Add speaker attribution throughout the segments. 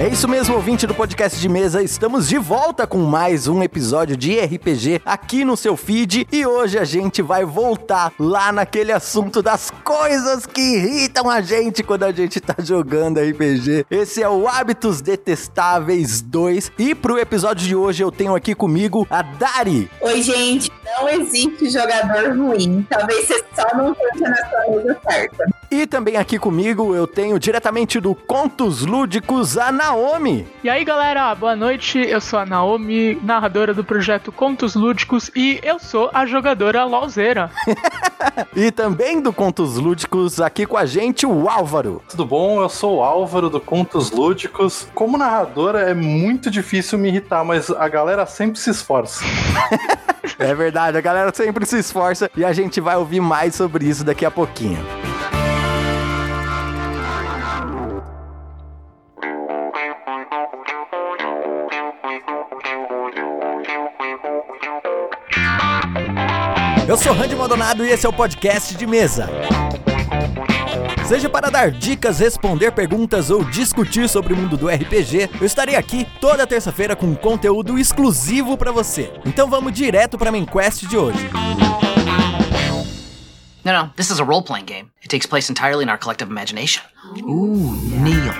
Speaker 1: É isso mesmo, ouvinte do podcast de mesa. Estamos de volta com mais um episódio de RPG aqui no seu feed e hoje a gente vai voltar lá naquele assunto das coisas que irritam a gente quando a gente tá jogando RPG. Esse é o Hábitos Detestáveis 2 e pro episódio de hoje eu tenho aqui comigo a Dari.
Speaker 2: Oi, gente. Não existe jogador ruim. Talvez você só não esteja na sua mesa certa.
Speaker 1: E também aqui comigo eu tenho diretamente do Contos Lúdicos a Naomi.
Speaker 3: E aí galera, boa noite. Eu sou a Naomi, narradora do projeto Contos Lúdicos e eu sou a jogadora Lauzeira.
Speaker 1: e também do Contos Lúdicos aqui com a gente o Álvaro.
Speaker 4: Tudo bom? Eu sou o Álvaro do Contos Lúdicos. Como narradora é muito difícil me irritar, mas a galera sempre se esforça.
Speaker 1: é verdade, a galera sempre se esforça e a gente vai ouvir mais sobre isso daqui a pouquinho. Eu sou Randy Maldonado e esse é o podcast de mesa. Seja para dar dicas, responder perguntas ou discutir sobre o mundo do RPG, eu estarei aqui toda terça-feira com conteúdo exclusivo para você. Então vamos direto para a main quest de hoje.
Speaker 5: No, no, this is a role-playing game. It takes place entirely in our collective imagination. Ooh, Neil.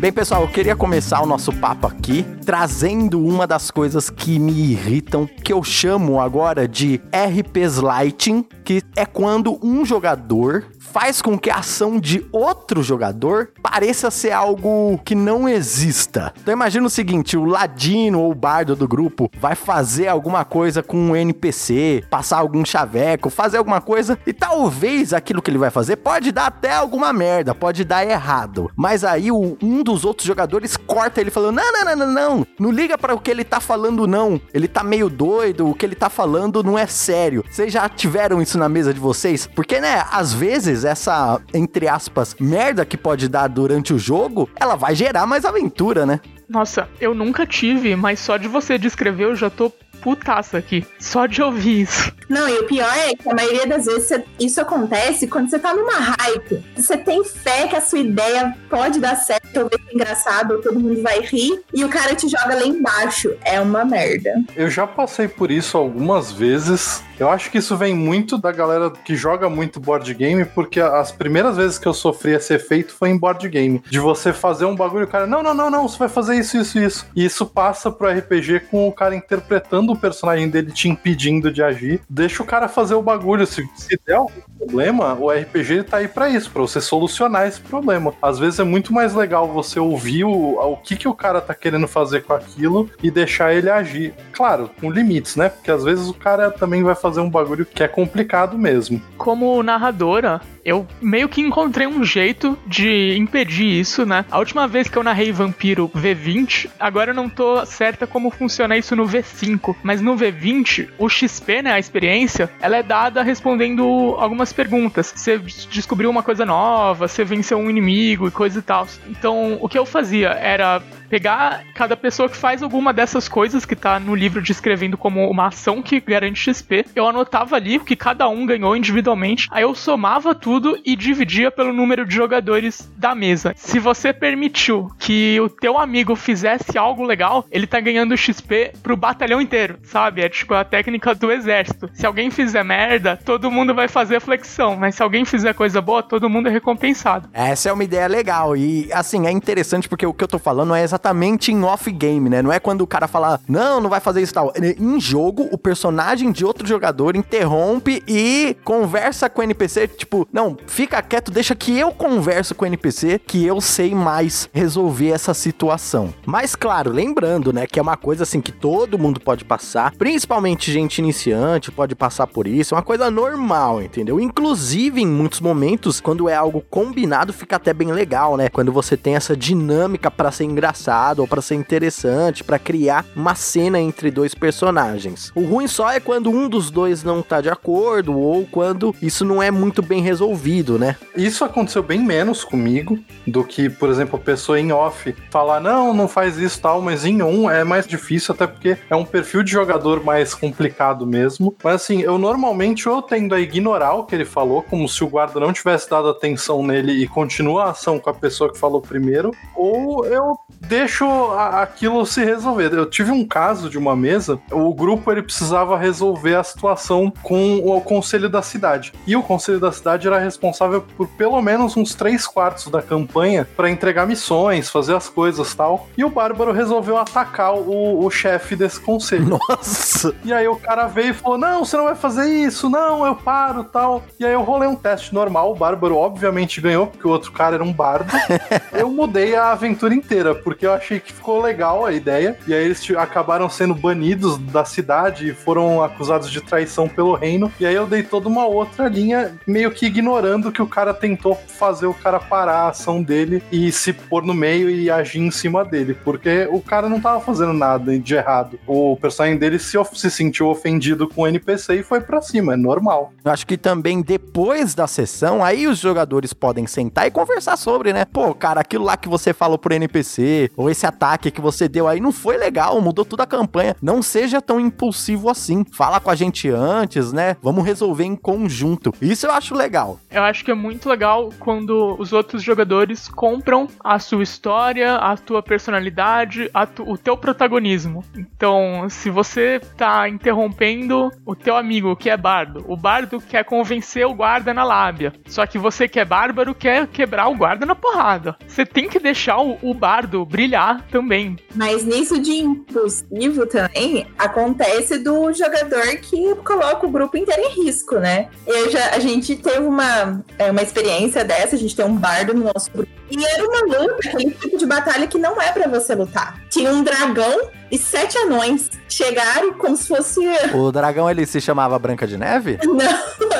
Speaker 1: Bem, pessoal, eu queria começar o nosso papo aqui trazendo uma das coisas que me irritam, que eu chamo agora de RPs Lighting, que é quando um jogador faz com que a ação de outro jogador pareça ser algo que não exista. Então imagina o seguinte, o ladino ou o bardo do grupo vai fazer alguma coisa com um NPC, passar algum chaveco, fazer alguma coisa e talvez aquilo que ele vai fazer pode dar até alguma merda, pode dar errado. Mas aí o, um dos outros jogadores corta ele falando: "Não, não, não, não, não. Não liga para o que ele tá falando não. Ele tá meio doido, o que ele tá falando não é sério". Vocês já tiveram isso na mesa de vocês? Porque né, às vezes vezes essa, entre aspas, merda que pode dar durante o jogo, ela vai gerar mais aventura, né?
Speaker 3: Nossa, eu nunca tive, mas só de você descrever eu já tô putaça aqui, só de ouvir isso.
Speaker 2: Não, e o pior é que a maioria das vezes isso acontece quando você tá numa hype. Você tem fé que a sua ideia pode dar certo, ou vai ser engraçado, ou todo mundo vai rir, e o cara te joga lá embaixo. É uma merda.
Speaker 4: Eu já passei por isso algumas vezes. Eu acho que isso vem muito da galera que joga muito board game, porque as primeiras vezes que eu sofri esse efeito foi em board game. De você fazer um bagulho, o cara, não, não, não, não, você vai fazer isso, isso, isso. E isso passa pro RPG com o cara interpretando o personagem dele te impedindo de agir, deixa o cara fazer o bagulho. Se, se der algum problema, o RPG tá aí para isso, para você solucionar esse problema. Às vezes é muito mais legal você ouvir o, o que, que o cara tá querendo fazer com aquilo e deixar ele agir. Claro, com limites, né? Porque às vezes o cara também vai fazer um bagulho que é complicado mesmo.
Speaker 3: Como narradora, eu meio que encontrei um jeito de impedir isso, né? A última vez que eu narrei Vampiro V20, agora eu não tô certa como funciona isso no V5, mas no V20, o XP, né, a experiência, ela é dada respondendo algumas perguntas. Você descobriu uma coisa nova, você venceu um inimigo e coisa e tal. Então, o que eu fazia era pegar cada pessoa que faz alguma dessas coisas que tá no livro descrevendo como uma ação que garante XP, eu anotava ali o que cada um ganhou individualmente, aí eu somava tudo e dividia pelo número de jogadores da mesa. Se você permitiu que o teu amigo fizesse algo legal, ele tá ganhando XP pro batalhão inteiro, sabe? É tipo a técnica do exército. Se alguém fizer merda, todo mundo vai fazer flexão, mas se alguém fizer coisa boa, todo mundo é recompensado.
Speaker 1: Essa é uma ideia legal e assim, é interessante porque o que eu tô falando é exatamente em off-game, né? Não é quando o cara fala, não, não vai fazer isso tal. Em jogo, o personagem de outro jogador interrompe e conversa com o NPC, tipo, não, fica quieto, deixa que eu converso com o NPC, que eu sei mais resolver essa situação. Mas claro, lembrando, né, que é uma coisa assim que todo mundo pode passar, principalmente gente iniciante pode passar por isso, é uma coisa normal, entendeu? Inclusive, em muitos momentos, quando é algo combinado, fica até bem legal, né? Quando você tem essa dinâmica para ser engraçado ou para ser interessante, para criar uma cena entre dois personagens. O ruim só é quando um dos dois não tá de acordo ou quando isso não é muito bem resolvido, né?
Speaker 4: Isso aconteceu bem menos comigo do que, por exemplo, a pessoa em off falar, não, não faz isso tal, mas em um é mais difícil, até porque é um perfil de jogador mais complicado mesmo. Mas assim, eu normalmente eu tendo a ignorar o que ele falou, como se o guarda não tivesse dado atenção nele e continua a ação com a pessoa que falou primeiro, ou eu deixo a, aquilo se resolver. Eu tive um caso de uma mesa, o grupo ele precisava resolver a situação com o conselho da cidade. E o conselho da cidade era responsável por pelo menos uns três quartos da campanha para entregar missões, fazer as coisas tal. E o Bárbaro resolveu atacar o, o chefe desse conselho.
Speaker 1: Nossa!
Speaker 4: E aí o cara veio e falou: Não, você não vai fazer isso, não, eu paro tal. E aí eu rolei um teste normal, o Bárbaro obviamente ganhou, porque o outro cara era um bardo. eu mudei a aventura inteira, porque eu achei que ficou legal a ideia. E aí eles acabaram sendo banidos da cidade e foram acusados de traição pelo reino. E aí eu dei toda uma outra linha, meio que ignorando que o cara tentou fazer o cara parar a ação dele e se pôr no meio e agir em cima dele. Porque o cara não tava fazendo nada de errado. O personagem dele se, se sentiu ofendido com o NPC e foi pra cima, é normal.
Speaker 1: Eu acho que também depois da sessão, aí os jogadores podem sentar e conversar sobre, né? Pô, cara, aquilo lá que você falou pro NPC, ou esse ataque que você deu aí não foi legal, mudou toda a campanha. Não seja tão impulsivo assim. Fala com a gente antes, né? Vamos resolver em conjunto. Isso eu acho legal.
Speaker 3: Eu acho que é muito legal quando os outros jogadores compram a sua história, a tua personalidade, a tu, o teu protagonismo. Então, se você tá interrompendo o teu amigo que é bardo, o bardo quer convencer o guarda na lábia. Só que você que é bárbaro quer quebrar o guarda na porrada. Você tem que deixar o, o bardo brilhar também.
Speaker 2: Mas nisso de impulsivo também acontece do jogador que coloca o grupo inteiro em risco, né? Eu já, a gente teve uma, é, uma experiência dessa, a gente tem um bardo no nosso grupo. E era uma luta, aquele tipo de batalha que não é para você lutar. Tinha um dragão e sete anões chegaram como se fosse.
Speaker 1: O dragão ele se chamava Branca de Neve?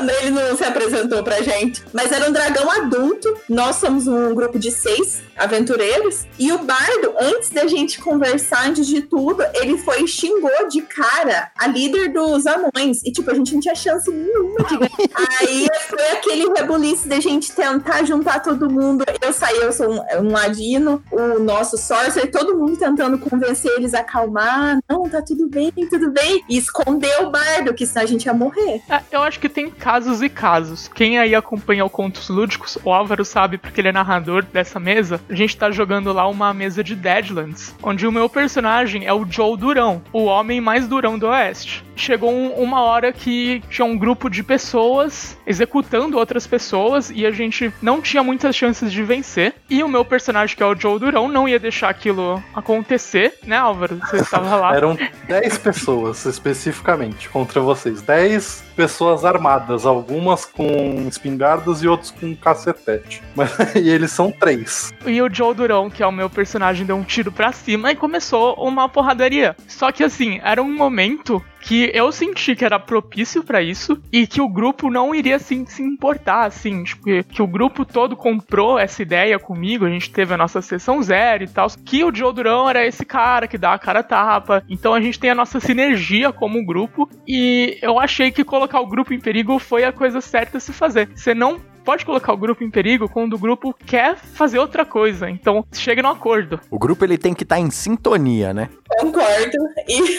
Speaker 2: Não, ele não se apresentou pra gente. Mas era um dragão adulto. Nós somos um grupo de seis aventureiros. E o bardo, antes da gente conversar, antes de tudo, ele foi e xingou de cara a líder dos anões. E, tipo, a gente não tinha chance nenhuma de ganhar. Aí foi aquele rebuliço da gente tentar juntar todo mundo. Eu saí, eu sou um, um ladino, o nosso sorcerer, todo mundo tentando convencer eles a acalmar, não, tá tudo bem, tudo bem, e esconder o bardo, que senão a gente ia morrer.
Speaker 3: É, eu acho que tem casos e casos. Quem aí acompanha o Contos Lúdicos, o Álvaro sabe porque ele é narrador dessa mesa, a gente tá jogando lá uma mesa de Deadlands, onde o meu personagem é o Joe Durão, o homem mais durão do Oeste. Chegou um, uma hora que tinha um grupo de pessoas executando outras pessoas e a gente não tinha muitas chances de vencer. E o meu personagem, que é o Joe Durão, não ia deixar aquilo acontecer, né, Álvaro? Você estava lá.
Speaker 4: Eram 10 pessoas especificamente contra vocês. 10 pessoas armadas, algumas com espingardas e outros com cacetete. Mas, e eles são três.
Speaker 3: E o Joe Durão, que é o meu personagem, deu um tiro pra cima e começou uma porradaria. Só que assim, era um momento que eu senti que era propício para isso e que o grupo não iria assim, se importar, assim, tipo, que, que, o grupo todo comprou essa ideia comigo, a gente teve a nossa sessão zero e tal, que o Joe Durão era esse cara que dá a cara tapa, então a gente tem a nossa sinergia como grupo e eu achei que colocar o grupo em perigo foi a coisa certa a se fazer. Você não pode colocar o grupo em perigo quando o grupo quer fazer outra coisa. Então, chega no acordo.
Speaker 1: O grupo ele tem que estar tá em sintonia, né?
Speaker 2: Concordo. E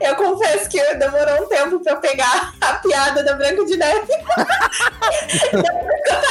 Speaker 2: eu confesso que demorou um tempo pra eu pegar a piada da Branca de Neve. eu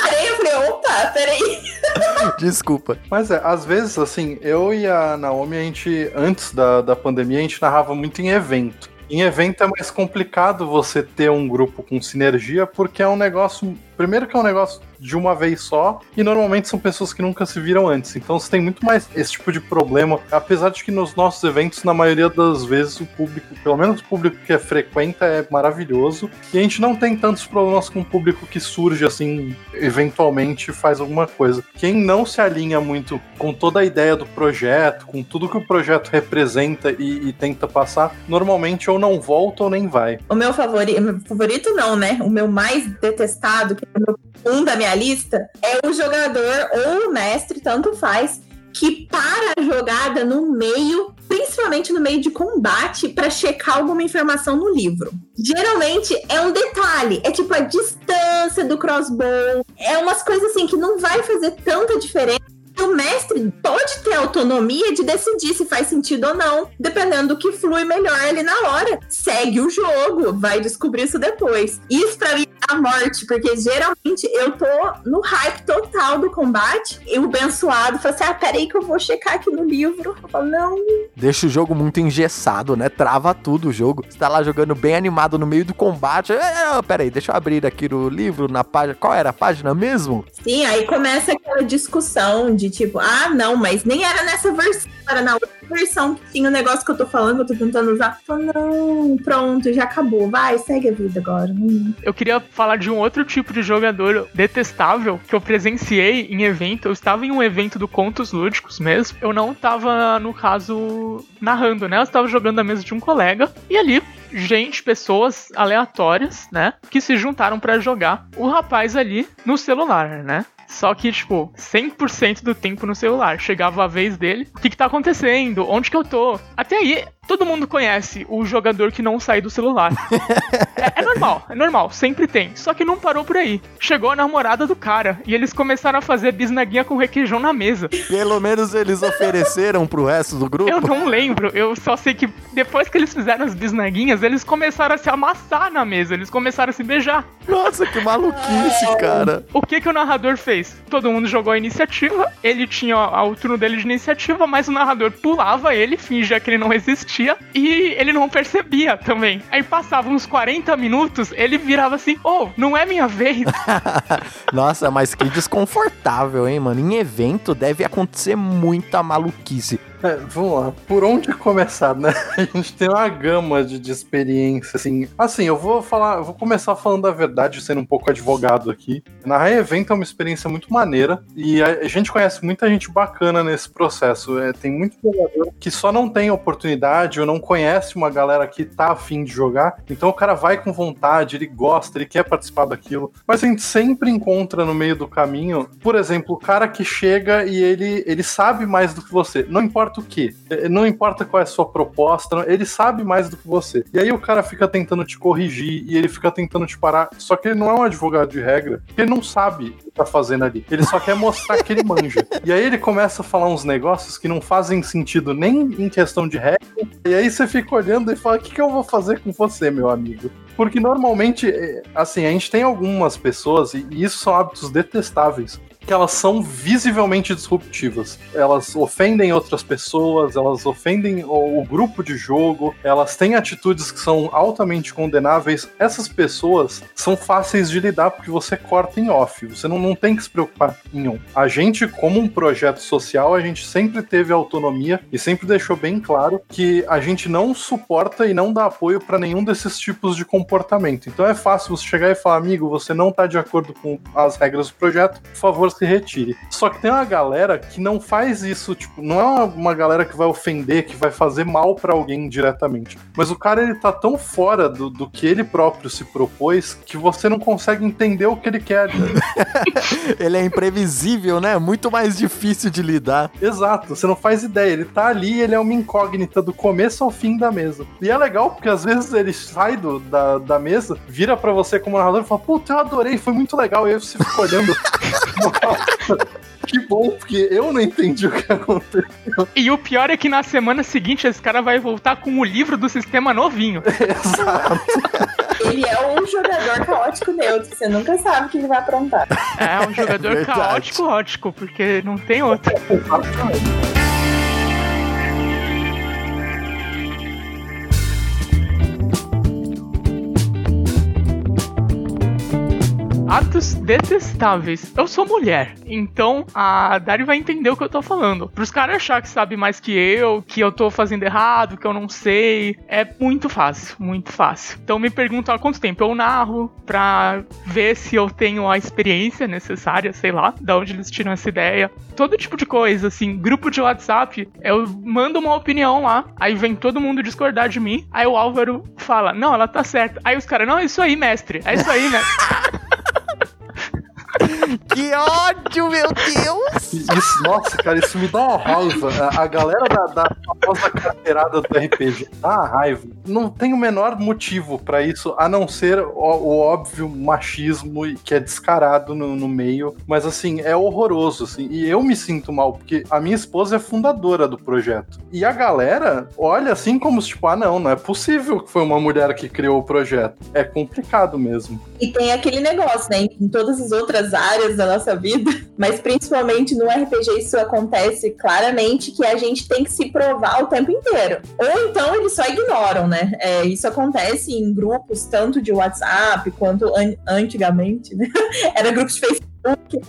Speaker 2: parei, eu falei, opa, peraí.
Speaker 1: Desculpa.
Speaker 4: Mas é, às vezes, assim, eu e a Naomi, a gente, antes da, da pandemia, a gente narrava muito em evento. Em evento é mais complicado você ter um grupo com sinergia, porque é um negócio. Primeiro que é um negócio de uma vez só, e normalmente são pessoas que nunca se viram antes. Então você tem muito mais esse tipo de problema. Apesar de que nos nossos eventos, na maioria das vezes, o público, pelo menos o público que é frequenta, é maravilhoso. E a gente não tem tantos problemas com o público que surge assim, eventualmente faz alguma coisa. Quem não se alinha muito com toda a ideia do projeto, com tudo que o projeto representa e, e tenta passar, normalmente ou não volta ou nem vai.
Speaker 2: O meu favorito, favorito não, né? O meu mais detestado, que um da minha lista, é o jogador ou o mestre, tanto faz, que para a jogada no meio, principalmente no meio de combate, para checar alguma informação no livro. Geralmente é um detalhe, é tipo a distância do crossbow, é umas coisas assim que não vai fazer tanta diferença o mestre pode ter autonomia de decidir se faz sentido ou não, dependendo do que flui melhor ali na hora. Segue o jogo, vai descobrir isso depois. Isso pra mim é a morte, porque geralmente eu tô no hype total do combate e o abençoado fala assim: ah, peraí que eu vou checar aqui no livro. Eu falo, não.
Speaker 1: Deixa o jogo muito engessado, né? Trava tudo o jogo. Você tá lá jogando bem animado no meio do combate. É, peraí, deixa eu abrir aqui no livro, na página. Qual era a página mesmo?
Speaker 2: Sim, aí começa aquela discussão de tipo, ah, não, mas nem era nessa versão, era na outra versão que tinha o negócio que eu tô falando, eu tô tentando usar. Falei, não, pronto, já acabou, vai, segue a vida agora.
Speaker 3: Eu queria falar de um outro tipo de jogador detestável que eu presenciei em evento. Eu estava em um evento do Contos Lúdicos mesmo. Eu não estava, no caso, narrando, né? Eu estava jogando na mesa de um colega. E ali, gente, pessoas aleatórias, né? Que se juntaram para jogar o rapaz ali no celular, né? Só que, tipo, 100% do tempo no celular. Chegava a vez dele. O que, que tá acontecendo? Onde que eu tô? Até aí, todo mundo conhece o jogador que não sai do celular. é, é, normal, é normal, sempre tem. Só que não parou por aí. Chegou a namorada do cara e eles começaram a fazer bisnaguinha com requeijão na mesa.
Speaker 1: Pelo menos eles ofereceram pro resto do grupo.
Speaker 3: Eu não lembro, eu só sei que depois que eles fizeram as bisnaguinhas, eles começaram a se amassar na mesa, eles começaram a se beijar.
Speaker 1: Nossa, que maluquice, cara.
Speaker 3: O que que o narrador fez? Todo mundo jogou a iniciativa, ele tinha o turno dele de iniciativa, mas o narrador pulava ele, fingia que ele não existia e ele não percebia também. Aí passava uns 40 minutos, ele virava assim: Oh, não é minha vez.
Speaker 1: Nossa, mas que desconfortável, hein, mano? Em evento deve acontecer muita maluquice.
Speaker 4: É, vamos lá. Por onde começar, né? A gente tem uma gama de, de experiência, assim. Assim, eu vou falar, vou começar falando a verdade, sendo um pouco advogado aqui. Na Rai Evento é uma experiência muito maneira e a, a gente conhece muita gente bacana nesse processo. É, tem muito jogador que só não tem oportunidade ou não conhece uma galera que tá afim de jogar. Então o cara vai com vontade, ele gosta, ele quer participar daquilo. Mas a gente sempre encontra no meio do caminho, por exemplo, o cara que chega e ele, ele sabe mais do que você. Não importa importa o que, é, não importa qual é a sua proposta, ele sabe mais do que você. E aí o cara fica tentando te corrigir e ele fica tentando te parar. Só que ele não é um advogado de regra, ele não sabe tá fazendo ali. Ele só quer mostrar que ele manja. E aí ele começa a falar uns negócios que não fazem sentido nem em questão de regra. E aí você fica olhando e fala: o que, que eu vou fazer com você, meu amigo? Porque normalmente, é, assim, a gente tem algumas pessoas, e isso são hábitos detestáveis, que elas são visivelmente disruptivas. Elas ofendem outras pessoas, elas ofendem o, o, grupo de jogo, elas têm atitudes que são altamente condenáveis. Essas pessoas são fáceis de lidar porque você corta em off, você não, não tem que se preocupar em um. A gente, como um projeto social, a gente sempre teve autonomia e sempre deixou bem claro que a gente não suporta e não dá apoio para nenhum desses tipos de comportamento. Então é fácil você chegar e falar, amigo, você não tá de acordo com as regras do projeto, por favor, se retire. Só que tem uma galera que não faz isso, tipo, não é uma galera que vai ofender, que vai fazer mal para alguém diretamente. Mas o cara, ele tá tão fora do, do que ele próprio se propôs que você não consegue entender o que ele quer.
Speaker 1: ele é imprevisível, né? Muito mais difícil de lidar.
Speaker 4: Exato, você não faz ideia. Ele tá ali, ele é uma incógnita do começo ao fim da mesa. E é legal porque às vezes ele sai do, da, da mesa, vira para você como narrador e fala: Puta, eu adorei, foi muito legal. E aí você fica olhando. Que bom, porque eu não entendi o que aconteceu.
Speaker 3: E o pior é que na semana seguinte esse cara vai voltar com o livro do sistema novinho.
Speaker 2: Exato. Ele é um jogador caótico neutro, você nunca sabe o que ele vai aprontar.
Speaker 3: É um jogador é caótico, ótico, porque não tem outro. Atos detestáveis. Eu sou mulher, então a Dari vai entender o que eu tô falando. Pros caras achar que sabe mais que eu, que eu tô fazendo errado, que eu não sei, é muito fácil, muito fácil. Então me perguntam há quanto tempo eu narro pra ver se eu tenho a experiência necessária, sei lá, da onde eles tiram essa ideia. Todo tipo de coisa, assim, grupo de WhatsApp, eu mando uma opinião lá, aí vem todo mundo discordar de mim, aí o Álvaro fala, não, ela tá certa. Aí os caras, não, é isso aí, mestre, é isso aí, mestre.
Speaker 1: Que ódio, meu Deus!
Speaker 4: Isso, nossa, cara, isso me dá uma raiva. A, a galera da, da famosa carteirada do RPG dá uma raiva. Não tem o menor motivo pra isso, a não ser o, o óbvio machismo que é descarado no, no meio. Mas assim, é horroroso, assim. E eu me sinto mal, porque a minha esposa é fundadora do projeto. E a galera olha assim como tipo, ah, não, não é possível que foi uma mulher que criou o projeto. É complicado mesmo.
Speaker 2: E tem aquele negócio, né? Em todas as outras áreas da nossa vida, mas principalmente no RPG isso acontece claramente que a gente tem que se provar o tempo inteiro. Ou então eles só ignoram, né? É, isso acontece em grupos tanto de WhatsApp quanto an- antigamente, né? Era grupos de Facebook.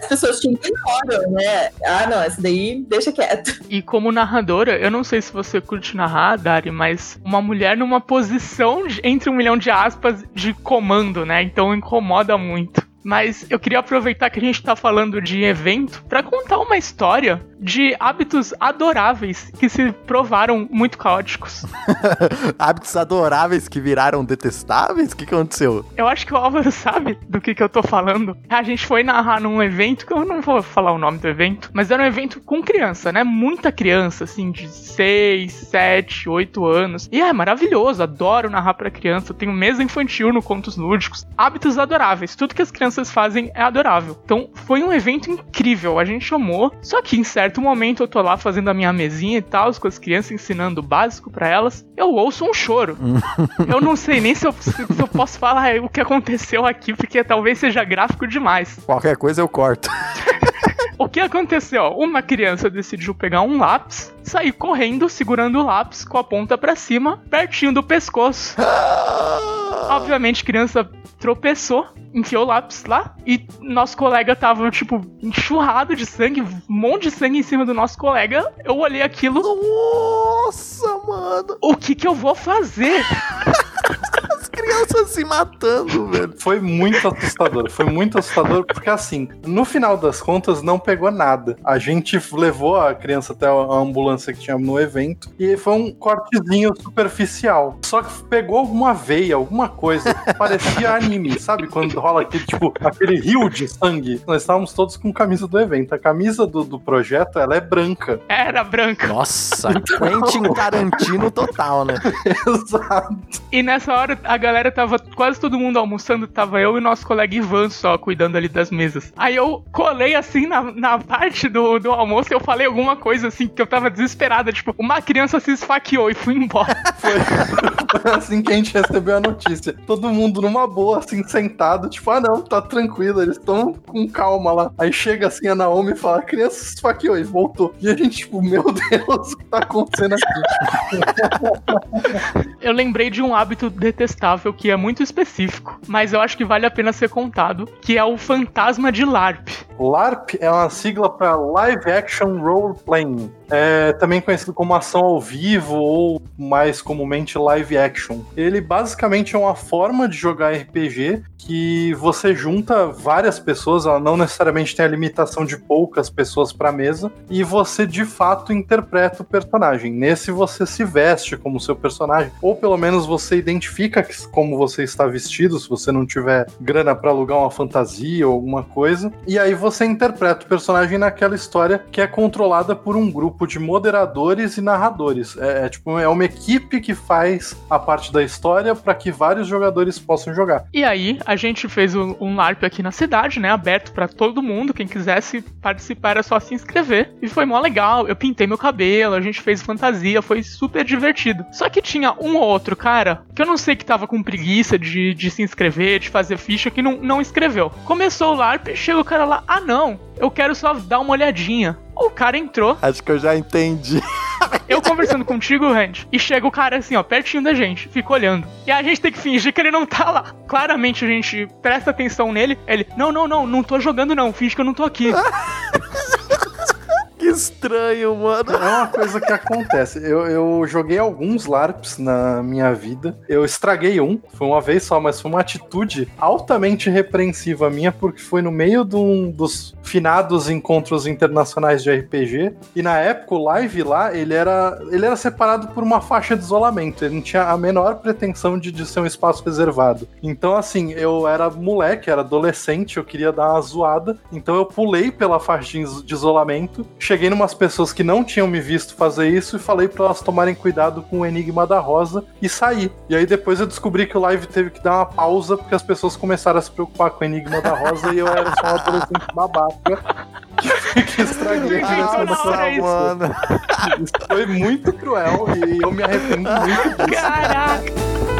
Speaker 2: As pessoas te ignoram, né? Ah, não, essa daí deixa quieto.
Speaker 3: E como narradora, eu não sei se você curte narrar, Dari, mas uma mulher numa posição de- entre um milhão de aspas de comando, né? Então incomoda muito. Mas eu queria aproveitar que a gente tá falando de evento pra contar uma história de hábitos adoráveis que se provaram muito caóticos.
Speaker 1: Hábitos adoráveis que viraram detestáveis? O que que aconteceu?
Speaker 3: Eu acho que o Álvaro sabe do que, que eu tô falando. A gente foi narrar num evento, que eu não vou falar o nome do evento, mas era um evento com criança, né? Muita criança, assim, de 6, 7, 8 anos. E é maravilhoso, adoro narrar pra criança. Eu tenho mesa infantil no Contos Lúdicos. Hábitos adoráveis, tudo que as crianças fazem é adorável. Então foi um evento incrível, a gente chamou. Só que em certo momento eu tô lá fazendo a minha mesinha e tal, com as crianças ensinando o básico pra elas. Eu ouço um choro. Eu não sei nem se eu, se eu posso falar o que aconteceu aqui, porque talvez seja gráfico demais.
Speaker 1: Qualquer coisa eu corto.
Speaker 3: O que aconteceu? Uma criança decidiu pegar um lápis, sair correndo, segurando o lápis com a ponta pra cima, pertinho do pescoço. Obviamente, criança tropeçou, enfiou o lápis lá, e nosso colega tava, tipo, enxurrado de sangue, um monte de sangue em cima do nosso colega. Eu olhei aquilo,
Speaker 1: Nossa, mano.
Speaker 3: o que que eu vou fazer?
Speaker 1: As crianças se matando, velho.
Speaker 4: Foi muito assustador. Foi muito assustador porque, assim, no final das contas, não pegou nada. A gente levou a criança até a ambulância que tinha no evento e foi um cortezinho superficial. Só que pegou alguma veia, alguma coisa. Parecia anime, sabe? Quando rola aquele, tipo, aquele rio de sangue. Nós estávamos todos com camisa do evento. A camisa do, do projeto, ela é branca.
Speaker 3: Era branca.
Speaker 1: Nossa, Quentin Tarantino total, né?
Speaker 4: Exato.
Speaker 3: E nessa hora a galera tava quase todo mundo almoçando, tava eu e nosso colega Ivan só cuidando ali das mesas. Aí eu colei assim na, na parte do, do almoço e eu falei alguma coisa assim que eu tava desesperada, tipo, uma criança se esfaqueou e fui embora.
Speaker 4: Foi assim que a gente recebeu a notícia. Todo mundo numa boa, assim, sentado, tipo, ah não, tá tranquilo, eles estão com calma lá. Aí chega assim a Naomi e fala, a criança se esfaqueou e voltou. E a gente, tipo, meu Deus, o que tá acontecendo aqui?
Speaker 3: Eu lembrei de um hábito detestável que é muito específico, mas eu acho que vale a pena ser contado, que é o fantasma de LARP.
Speaker 4: LARP é uma sigla para Live Action Role Playing. É também conhecido como ação ao vivo ou mais comumente live action. Ele basicamente é uma forma de jogar RPG que você junta várias pessoas, ela não necessariamente tem a limitação de poucas pessoas para mesa, e você de fato interpreta o personagem. Nesse você se veste como seu personagem, ou pelo menos você identifica que- como você está vestido, se você não tiver grana para alugar uma fantasia ou alguma coisa, e aí você interpreta o personagem naquela história que é controlada por um grupo de moderadores e narradores. É, é tipo é uma equipe que faz a parte da história para que vários jogadores possam jogar.
Speaker 3: E aí, a gente fez um, um LARP aqui na cidade, né? Aberto pra todo mundo. Quem quisesse participar era só se inscrever. E foi mó legal. Eu pintei meu cabelo, a gente fez fantasia, foi super divertido. Só que tinha um ou outro cara que eu não sei que tava com preguiça de, de se inscrever, de fazer ficha, que não, não escreveu. Começou o LARP, chega o cara lá, ah não, eu quero só dar uma olhadinha. O cara entrou,
Speaker 1: Acho que eu já entendi.
Speaker 3: eu conversando contigo, Randy, e chega o cara assim, ó, pertinho da gente, fica olhando. E a gente tem que fingir que ele não tá lá. Claramente a gente presta atenção nele. Ele, não, não, não, não tô jogando não, finge que eu não tô aqui.
Speaker 1: Que estranho, mano.
Speaker 4: É uma coisa que acontece. Eu, eu joguei alguns LARPs na minha vida. Eu estraguei um, foi uma vez só, mas foi uma atitude altamente repreensiva minha, porque foi no meio de um dos finados encontros internacionais de RPG. E na época o live lá, ele era, ele era separado por uma faixa de isolamento. Ele não tinha a menor pretensão de, de ser um espaço reservado. Então, assim, eu era moleque, era adolescente, eu queria dar uma zoada. Então eu pulei pela faixa de isolamento, cheguei numas pessoas que não tinham me visto fazer isso e falei para elas tomarem cuidado com o Enigma da Rosa e saí. E aí depois eu descobri que o live teve que dar uma pausa porque as pessoas começaram a se preocupar com o Enigma da Rosa e eu era só um adolescente babaca que estraguei a diversão da. Isso foi muito cruel e eu me arrependo muito disso.
Speaker 3: Caraca!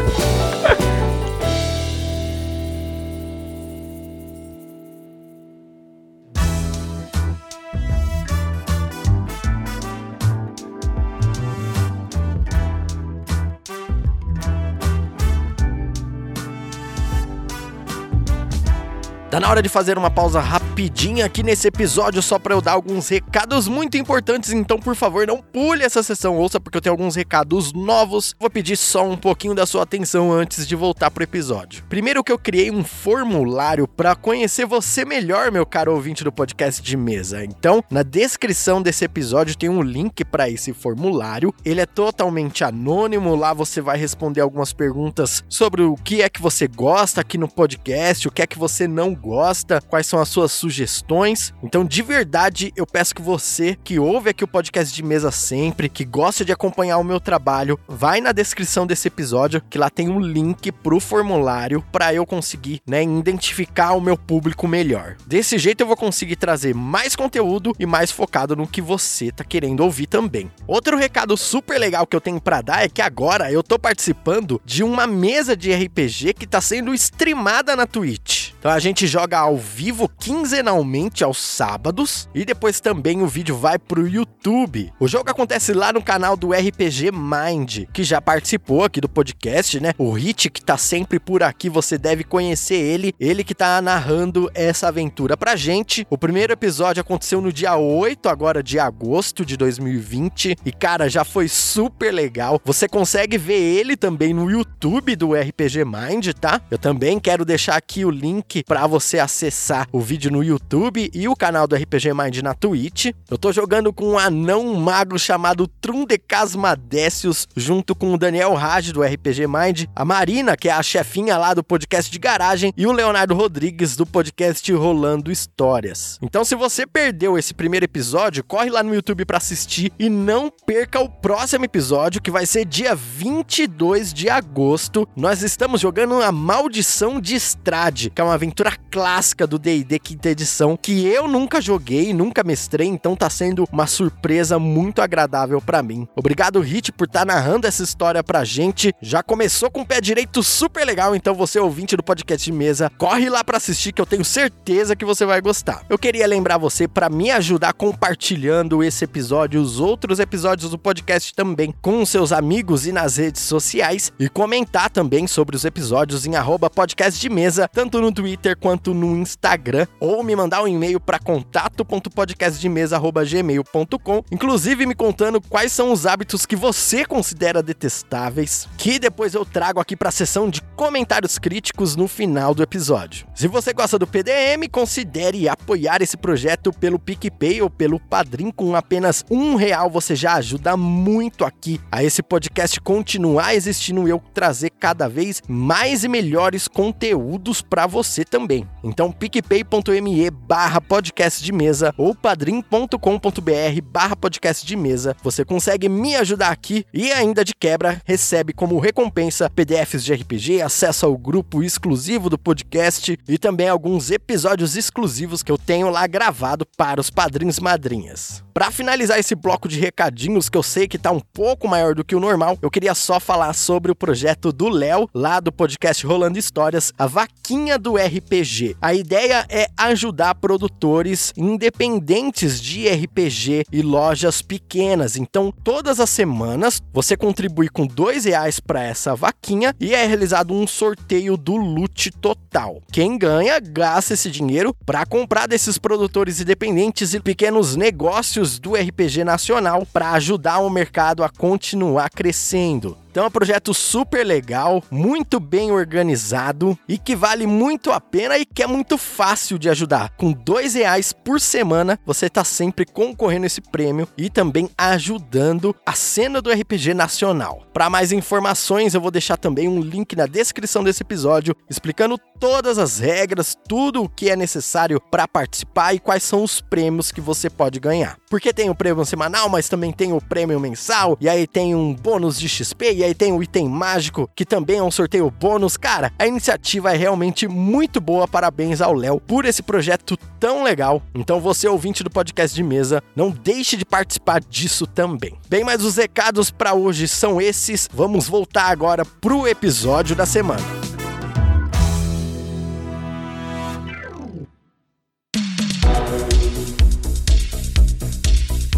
Speaker 1: Na hora de fazer uma pausa rapidinha aqui nesse episódio só para eu dar alguns recados muito importantes, então por favor não pule essa sessão, ouça porque eu tenho alguns recados novos. Vou pedir só um pouquinho da sua atenção antes de voltar pro episódio. Primeiro que eu criei um formulário para conhecer você melhor, meu caro ouvinte do podcast de mesa. Então, na descrição desse episódio tem um link para esse formulário. Ele é totalmente anônimo, lá você vai responder algumas perguntas sobre o que é que você gosta aqui no podcast, o que é que você não gosta, quais são as suas sugestões. Então, de verdade, eu peço que você que ouve aqui o podcast de mesa sempre, que gosta de acompanhar o meu trabalho, vai na descrição desse episódio que lá tem um link pro formulário para eu conseguir, né, identificar o meu público melhor. Desse jeito eu vou conseguir trazer mais conteúdo e mais focado no que você tá querendo ouvir também. Outro recado super legal que eu tenho para dar é que agora eu tô participando de uma mesa de RPG que tá sendo streamada na Twitch. Então a gente joga ao vivo quinzenalmente aos sábados e depois também o vídeo vai pro YouTube. O jogo acontece lá no canal do RPG Mind, que já participou aqui do podcast, né? O Hit que tá sempre por aqui, você deve conhecer ele, ele que tá narrando essa aventura pra gente. O primeiro episódio aconteceu no dia 8 agora de agosto de 2020 e cara, já foi super legal. Você consegue ver ele também no YouTube do RPG Mind, tá? Eu também quero deixar aqui o link para você acessar o vídeo no YouTube e o canal do RPG Mind na Twitch. Eu tô jogando com um anão magro chamado Trundecasmadécios, junto com o Daniel Raj do RPG Mind, a Marina, que é a chefinha lá do podcast de garagem, e o Leonardo Rodrigues do podcast Rolando Histórias. Então, se você perdeu esse primeiro episódio, corre lá no YouTube para assistir e não perca o próximo episódio, que vai ser dia 22 de agosto. Nós estamos jogando a Maldição de Estrade, que é uma aventura clássica do D&D quinta edição, que eu nunca joguei, nunca mestrei, então tá sendo uma surpresa muito agradável para mim. Obrigado, Hit, por estar tá narrando essa história pra gente. Já começou com o pé direito super legal, então você ouvinte do podcast de mesa, corre lá para assistir que eu tenho certeza que você vai gostar. Eu queria lembrar você para me ajudar compartilhando esse episódio e os outros episódios do podcast também com seus amigos e nas redes sociais e comentar também sobre os episódios em arroba podcast de mesa, tanto no Twitter Twitter quanto no Instagram, ou me mandar um e-mail para contato.podcastdemesa.gmail.com, inclusive me contando quais são os hábitos que você considera detestáveis, que depois eu trago aqui para a sessão de comentários críticos no final do episódio. Se você gosta do PDM, considere apoiar esse projeto pelo PicPay ou pelo Padrim com apenas um real, você já ajuda muito aqui a esse podcast continuar existindo e eu trazer cada vez mais e melhores conteúdos para você você também. Então picpay.me barra podcast de mesa ou padrim.com.br barra podcast de mesa. Você consegue me ajudar aqui e ainda de quebra recebe como recompensa PDFs de RPG, acesso ao grupo exclusivo do podcast e também alguns episódios exclusivos que eu tenho lá gravado para os padrinhos madrinhas. Para finalizar esse bloco de recadinhos que eu sei que tá um pouco maior do que o normal, eu queria só falar sobre o projeto do Léo, lá do podcast Rolando Histórias, a vaquinha do R RPG. A ideia é ajudar produtores independentes de RPG e lojas pequenas. Então, todas as semanas você contribui com dois reais para essa vaquinha e é realizado um sorteio do loot total. Quem ganha gasta esse dinheiro para comprar desses produtores independentes e pequenos negócios do RPG nacional para ajudar o mercado a continuar crescendo. Então é um projeto super legal, muito bem organizado e que vale muito a pena e que é muito fácil de ajudar. Com dois reais por semana, você está sempre concorrendo a esse prêmio e também ajudando a cena do RPG nacional. Para mais informações, eu vou deixar também um link na descrição desse episódio explicando todas as regras, tudo o que é necessário para participar e quais são os prêmios que você pode ganhar. Porque tem o prêmio semanal, mas também tem o prêmio mensal, e aí tem um bônus de XP e aí tem o item mágico, que também é um sorteio bônus. Cara, a iniciativa é realmente muito boa. Parabéns ao Léo por esse projeto tão legal. Então, você, ouvinte do podcast de mesa, não deixe de participar disso também. Bem, mas os recados para hoje são esses. Vamos voltar agora pro episódio da semana.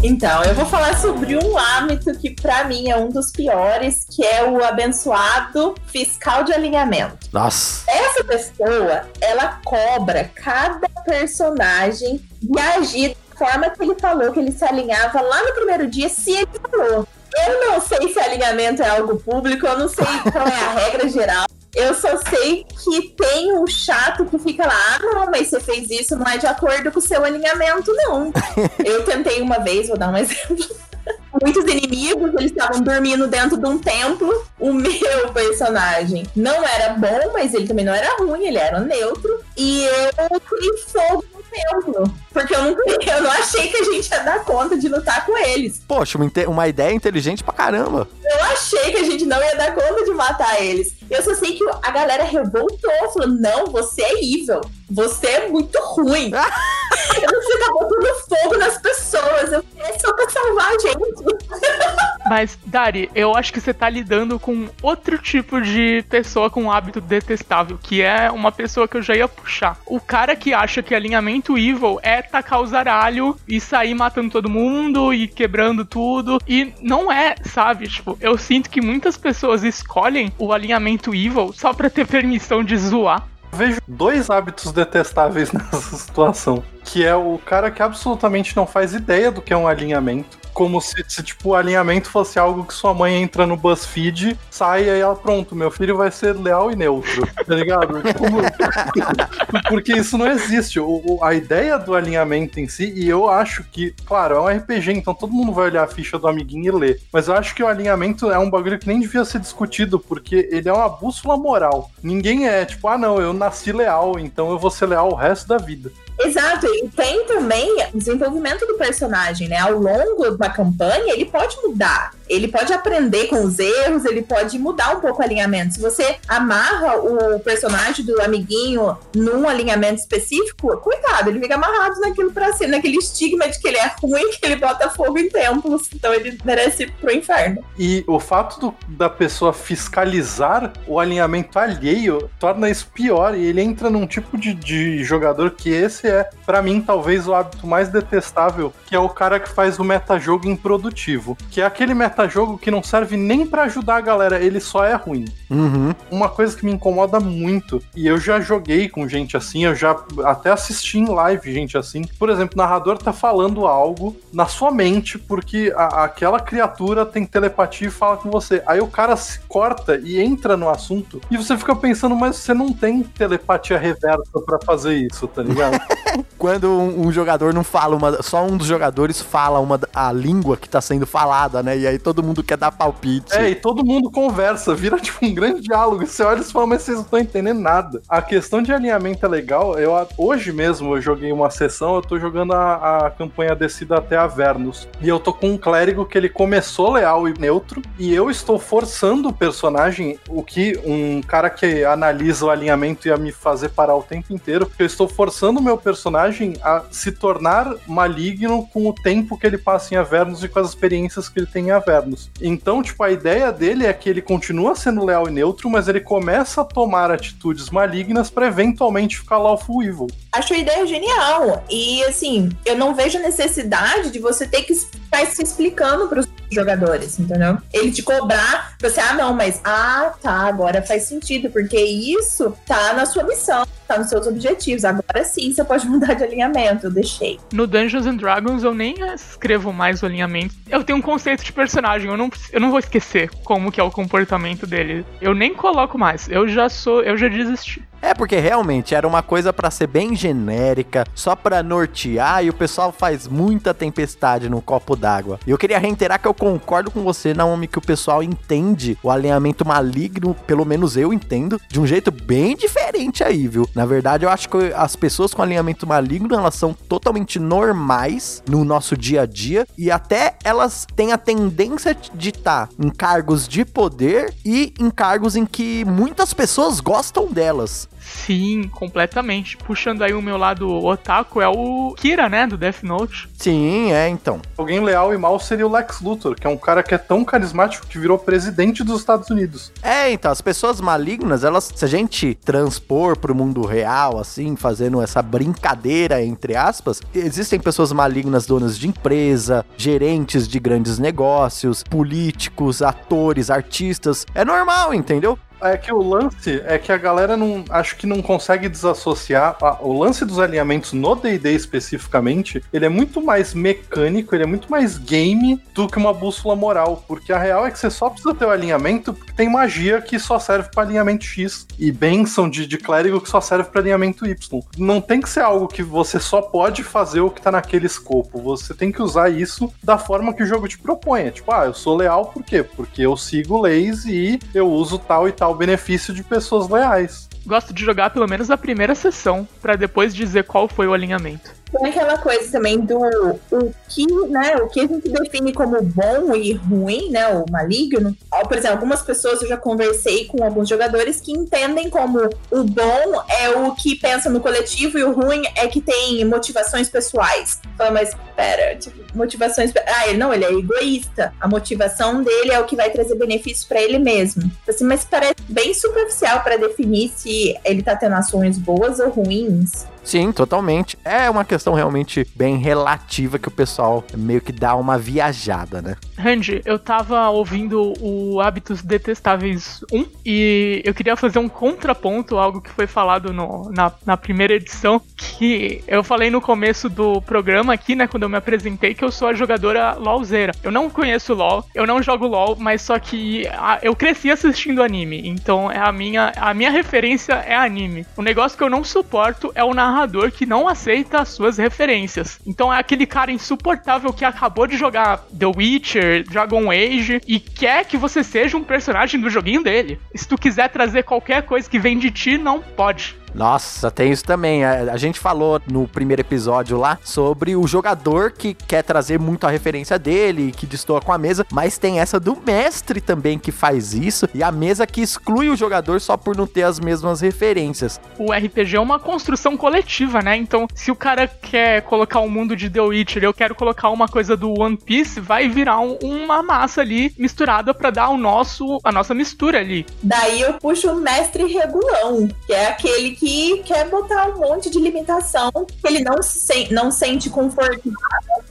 Speaker 2: Então, eu vou falar sobre um hábito que para mim é um dos piores, que é o abençoado fiscal de alinhamento.
Speaker 1: Nossa.
Speaker 2: Essa pessoa, ela cobra cada personagem e agir da forma que ele falou que ele se alinhava lá no primeiro dia, se ele falou. Eu não sei se alinhamento é algo público, eu não sei qual é a regra geral. Eu só sei que tem um chato que fica lá, ah, não, mas você fez isso, não é de acordo com o seu alinhamento, não. eu tentei uma vez, vou dar um exemplo. Muitos inimigos, eles estavam dormindo dentro de um templo. O meu personagem não era bom, mas ele também não era ruim, ele era neutro. E eu fui fogo no templo. Porque eu não, eu não achei que a gente ia dar conta de lutar com eles.
Speaker 1: Poxa, uma, uma ideia inteligente pra caramba.
Speaker 2: Eu achei que a gente não ia dar conta de matar eles. Eu só sei que a galera revoltou, falou: não, você é evil. Você é muito ruim. você tá botando fogo nas pessoas. Eu é só pra salvar a gente.
Speaker 3: Mas, Dari, eu acho que você tá lidando com outro tipo de pessoa com um hábito detestável, que é uma pessoa que eu já ia puxar. O cara que acha que alinhamento evil é tacar o zaralho e sair matando todo mundo e quebrando tudo. E não é, sabe? Tipo, eu sinto que muitas pessoas escolhem o alinhamento evil só pra ter permissão de zoar.
Speaker 4: Eu vejo dois hábitos detestáveis nessa situação. Que é o cara que absolutamente não faz ideia do que é um alinhamento como se, se, tipo, o alinhamento fosse algo que sua mãe entra no BuzzFeed, sai e aí ela, pronto, meu filho vai ser leal e neutro, tá ligado? Como... Porque isso não existe. O, o, a ideia do alinhamento em si, e eu acho que, claro, é um RPG, então todo mundo vai olhar a ficha do amiguinho e ler. Mas eu acho que o alinhamento é um bagulho que nem devia ser discutido, porque ele é uma bússola moral. Ninguém é, tipo, ah, não, eu nasci leal, então eu vou ser leal o resto da vida.
Speaker 2: Exato, e tem também o desenvolvimento do personagem, né? Ao longo da campanha, ele pode mudar. Ele pode aprender com os erros, ele pode mudar um pouco o alinhamento. Se você amarra o personagem do amiguinho num alinhamento específico, cuidado, ele fica amarrado naquilo pra ser, naquele estigma de que ele é ruim, que ele bota fogo em templos, então ele merece ir pro inferno.
Speaker 4: E o fato do, da pessoa fiscalizar o alinhamento alheio torna isso pior, e ele entra num tipo de, de jogador que esse é, para mim, talvez o hábito mais detestável, que é o cara que faz o metajogo improdutivo, que é aquele metajogo metajogo que não serve nem para ajudar a galera, ele só é ruim.
Speaker 1: Uhum.
Speaker 4: Uma coisa que me incomoda muito, e eu já joguei com gente assim, eu já até assisti em live gente assim. Por exemplo, o narrador tá falando algo na sua mente, porque a, aquela criatura tem telepatia e fala com você. Aí o cara se corta e entra no assunto, e você fica pensando, mas você não tem telepatia reversa para fazer isso, tá ligado?
Speaker 1: Quando um, um, jogador não fala uma. Só um dos jogadores fala uma, a língua que tá sendo falada, né? E aí todo mundo quer dar palpite.
Speaker 4: É, e todo mundo conversa, vira tipo um grande diálogo. Você olha e fala, mas vocês não estão entendendo nada. A questão de alinhamento é legal. Eu, hoje mesmo eu joguei uma sessão, eu tô jogando a, a campanha Descida até Avernus. E eu tô com um clérigo que ele começou leal e neutro, e eu estou forçando o personagem, o que um cara que analisa o alinhamento ia me fazer parar o tempo inteiro, porque eu estou forçando o meu personagem a se tornar maligno com o tempo que ele passa em Avernus e com as experiências que ele tem em Avernus. Então, tipo, a ideia dele é que ele continua sendo leal e neutro, mas ele começa a tomar atitudes malignas para eventualmente ficar lawful evil.
Speaker 2: Acho a ideia genial. E assim, eu não vejo necessidade de você ter que ficar se explicando para os jogadores, entendeu? Ele te cobrar, você, ah, não, mas ah, tá, agora faz sentido, porque isso tá na sua missão, tá nos seus objetivos. Agora sim você pode mudar de alinhamento, eu deixei.
Speaker 3: No Dungeons and Dragons eu nem escrevo mais o alinhamento. Eu tenho um conceito de personagem, eu não, eu não vou esquecer como que é o comportamento dele. Eu nem coloco mais, eu já sou, eu já desisti.
Speaker 1: É porque realmente era uma coisa para ser bem genérica, só para nortear e o pessoal faz muita tempestade no copo d'água. E eu queria reiterar que eu concordo com você, Naomi, que o pessoal entende o alinhamento maligno, pelo menos eu entendo, de um jeito bem diferente aí, viu? Na verdade, eu acho que as pessoas com alinhamento maligno, elas são totalmente normais no nosso dia a dia e até elas têm a tendência de estar em cargos de poder e em cargos em que muitas pessoas gostam delas.
Speaker 3: Sim, completamente. Puxando aí o meu lado otaku, é o Kira, né, do Death Note.
Speaker 1: Sim, é, então.
Speaker 4: Alguém leal e mal seria o Lex Luthor, que é um cara que é tão carismático que virou presidente dos Estados Unidos.
Speaker 1: É, então, as pessoas malignas, elas, se a gente transpor pro mundo real, assim, fazendo essa brincadeira, entre aspas, existem pessoas malignas donas de empresa, gerentes de grandes negócios, políticos, atores, artistas. É normal, entendeu?
Speaker 4: É que o lance é que a galera não acho que não consegue desassociar a, o lance dos alinhamentos no D&D especificamente, ele é muito mais mecânico, ele é muito mais game do que uma bússola moral, porque a real é que você só precisa ter o alinhamento porque tem magia que só serve para alinhamento X e benção de, de clérigo que só serve para alinhamento Y. Não tem que ser algo que você só pode fazer o que tá naquele escopo, você tem que usar isso da forma que o jogo te propõe. Tipo, ah, eu sou leal por quê? Porque eu sigo leis e eu uso tal e tal o benefício de pessoas leais.
Speaker 3: Gosto de jogar pelo menos a primeira sessão, para depois dizer qual foi o alinhamento
Speaker 2: tem aquela coisa também do o que, né, o que a gente define como bom e ruim, né, o maligno. Por exemplo, algumas pessoas eu já conversei com alguns jogadores que entendem como o bom é o que pensa no coletivo e o ruim é que tem motivações pessoais. Fala, mas pera, tipo, motivações. Ah, ele não, ele é egoísta. A motivação dele é o que vai trazer benefícios para ele mesmo. Assim, mas parece bem superficial para definir se ele tá tendo ações boas ou ruins.
Speaker 1: Sim, totalmente. É uma questão realmente bem relativa que o pessoal meio que dá uma viajada, né?
Speaker 3: Randy, eu tava ouvindo o Hábitos Detestáveis 1 e eu queria fazer um contraponto, algo que foi falado no, na, na primeira edição, que eu falei no começo do programa aqui, né, quando eu me apresentei, que eu sou a jogadora LOLzeira. Eu não conheço LOL, eu não jogo LOL, mas só que a, eu cresci assistindo anime, então é a minha, a minha referência é anime. O negócio que eu não suporto é o narrador narrador que não aceita as suas referências. Então é aquele cara insuportável que acabou de jogar The Witcher, Dragon Age e quer que você seja um personagem do joguinho dele. Se tu quiser trazer qualquer coisa que vem de ti, não pode.
Speaker 1: Nossa, tem isso também. A, a, gente falou no primeiro episódio lá sobre o jogador que quer trazer muito a referência dele, que destoa com a mesa, mas tem essa do mestre também que faz isso e a mesa que exclui o jogador só por não ter as mesmas referências.
Speaker 3: O RPG é uma construção coletiva, né? Então, se o cara quer colocar um mundo de The Witcher, eu quero colocar uma coisa do One Piece, vai virar um, uma massa ali misturada para dar o nosso a nossa mistura ali.
Speaker 2: Daí eu puxo o mestre regulão, que é aquele que que quer botar um monte de limitação, que ele não se sente, não sente confortável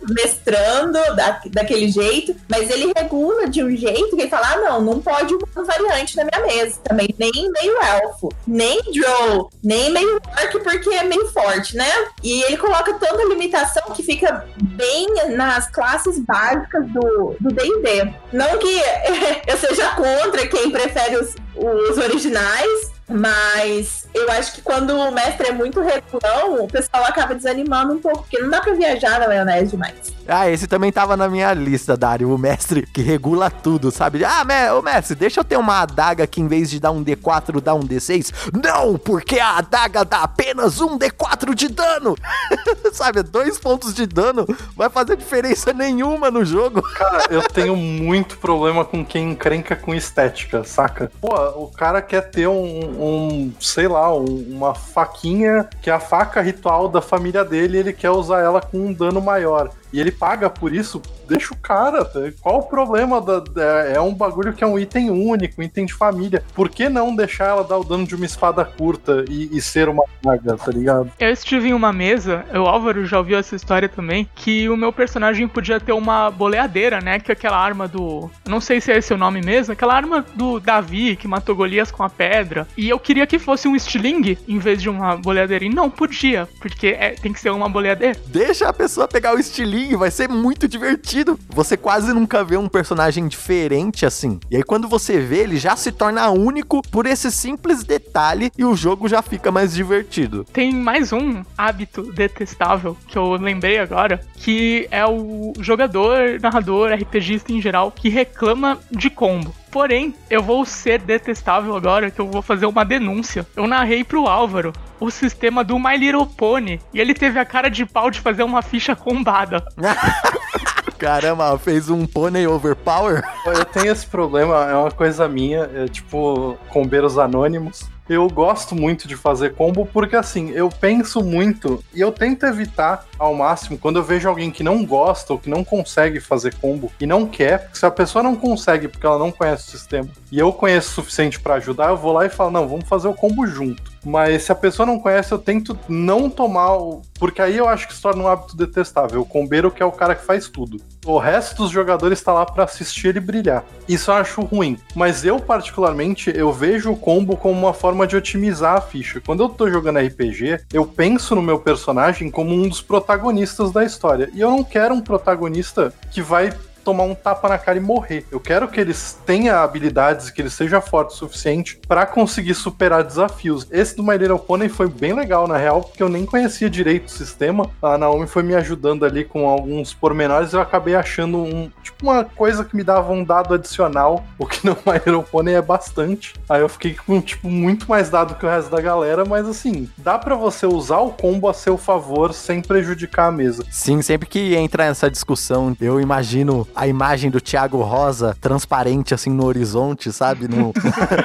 Speaker 2: mestrando da, daquele jeito, mas ele regula de um jeito que ele fala: ah, não, não pode uma variante na minha mesa também, nem meio elfo, nem Drow, nem meio orc, porque é meio forte, né? E ele coloca tanta limitação que fica bem nas classes básicas do DD. Não que eu seja contra quem prefere os, os originais, mas eu acho que quando o mestre é muito regulão, o pessoal acaba desanimando um pouco, porque não dá pra viajar na maionese demais.
Speaker 1: Ah, esse também tava na minha lista, Dário, o mestre que regula tudo, sabe? Ah, me, ô mestre, deixa eu ter uma adaga que em vez de dar um D4, dá um D6. Não, porque a adaga dá apenas um D4 de dano. sabe, dois pontos de dano vai fazer diferença nenhuma no jogo.
Speaker 4: Cara, eu tenho muito problema com quem encrenca com estética, saca? Pô, o cara quer ter um, um, sei lá, um, uma faquinha que é a faca ritual da família dele e ele quer usar ela com um dano maior. E ele paga por isso, deixa o cara. tá? Qual o problema? Da, da- é um bagulho que é um item único, um item de família. Por que não deixar ela dar o dano de uma espada curta e, e ser uma maga, tá ligado?
Speaker 3: Eu estive em uma mesa, o Álvaro já ouviu essa história também, que o meu personagem podia ter uma boleadeira, né? Que é aquela arma do. Não sei se é esse o nome mesmo, aquela arma do Davi que matou Golias com a pedra. E eu queria que fosse um estilingue em vez de uma boleadeira. E não podia, porque é- tem que ser uma boleadeira.
Speaker 1: Deixa a pessoa pegar o estilingue, vai ser muito divertido. Você quase nunca vê um personagem diferente assim. E aí quando você vê, ele já se torna único por esse simples detalhe e o jogo já fica mais divertido.
Speaker 3: Tem mais um hábito detestável que eu lembrei agora, que é o jogador, narrador, RPGista em geral, que reclama de combo. Porém, eu vou ser detestável agora, que eu vou fazer uma denúncia. Eu narrei pro Álvaro o sistema do My Little Pony, e ele teve a cara de pau de fazer uma ficha combada.
Speaker 1: Caramba, fez um pônei overpower?
Speaker 4: Eu tenho esse problema, é uma coisa minha, é tipo combeiros anônimos. Eu gosto muito de fazer combo porque assim, eu penso muito e eu tento evitar ao máximo quando eu vejo alguém que não gosta ou que não consegue fazer combo e não quer, se a pessoa não consegue porque ela não conhece o sistema e eu conheço o suficiente pra ajudar, eu vou lá e falo: "Não, vamos fazer o combo junto". Mas se a pessoa não conhece, eu tento não tomar o. Porque aí eu acho que se torna um hábito detestável. O combeiro que é o cara que faz tudo. O resto dos jogadores está lá pra assistir ele brilhar. Isso eu acho ruim. Mas eu, particularmente, eu vejo o combo como uma forma de otimizar a ficha. Quando eu tô jogando RPG, eu penso no meu personagem como um dos protagonistas da história. E eu não quero um protagonista que vai tomar um tapa na cara e morrer. Eu quero que eles tenham habilidades, que ele seja forte o suficiente pra conseguir superar desafios. Esse do My Little Pony foi bem legal, na real, porque eu nem conhecia direito o sistema. A Naomi foi me ajudando ali com alguns pormenores e eu acabei achando um tipo uma coisa que me dava um dado adicional, o que no My Little Pony é bastante. Aí eu fiquei com tipo muito mais dado que o resto da galera, mas assim, dá pra você usar o combo a seu favor sem prejudicar a mesa.
Speaker 1: Sim, sempre que entra nessa discussão, eu imagino a imagem do Thiago Rosa transparente assim no horizonte, sabe? No...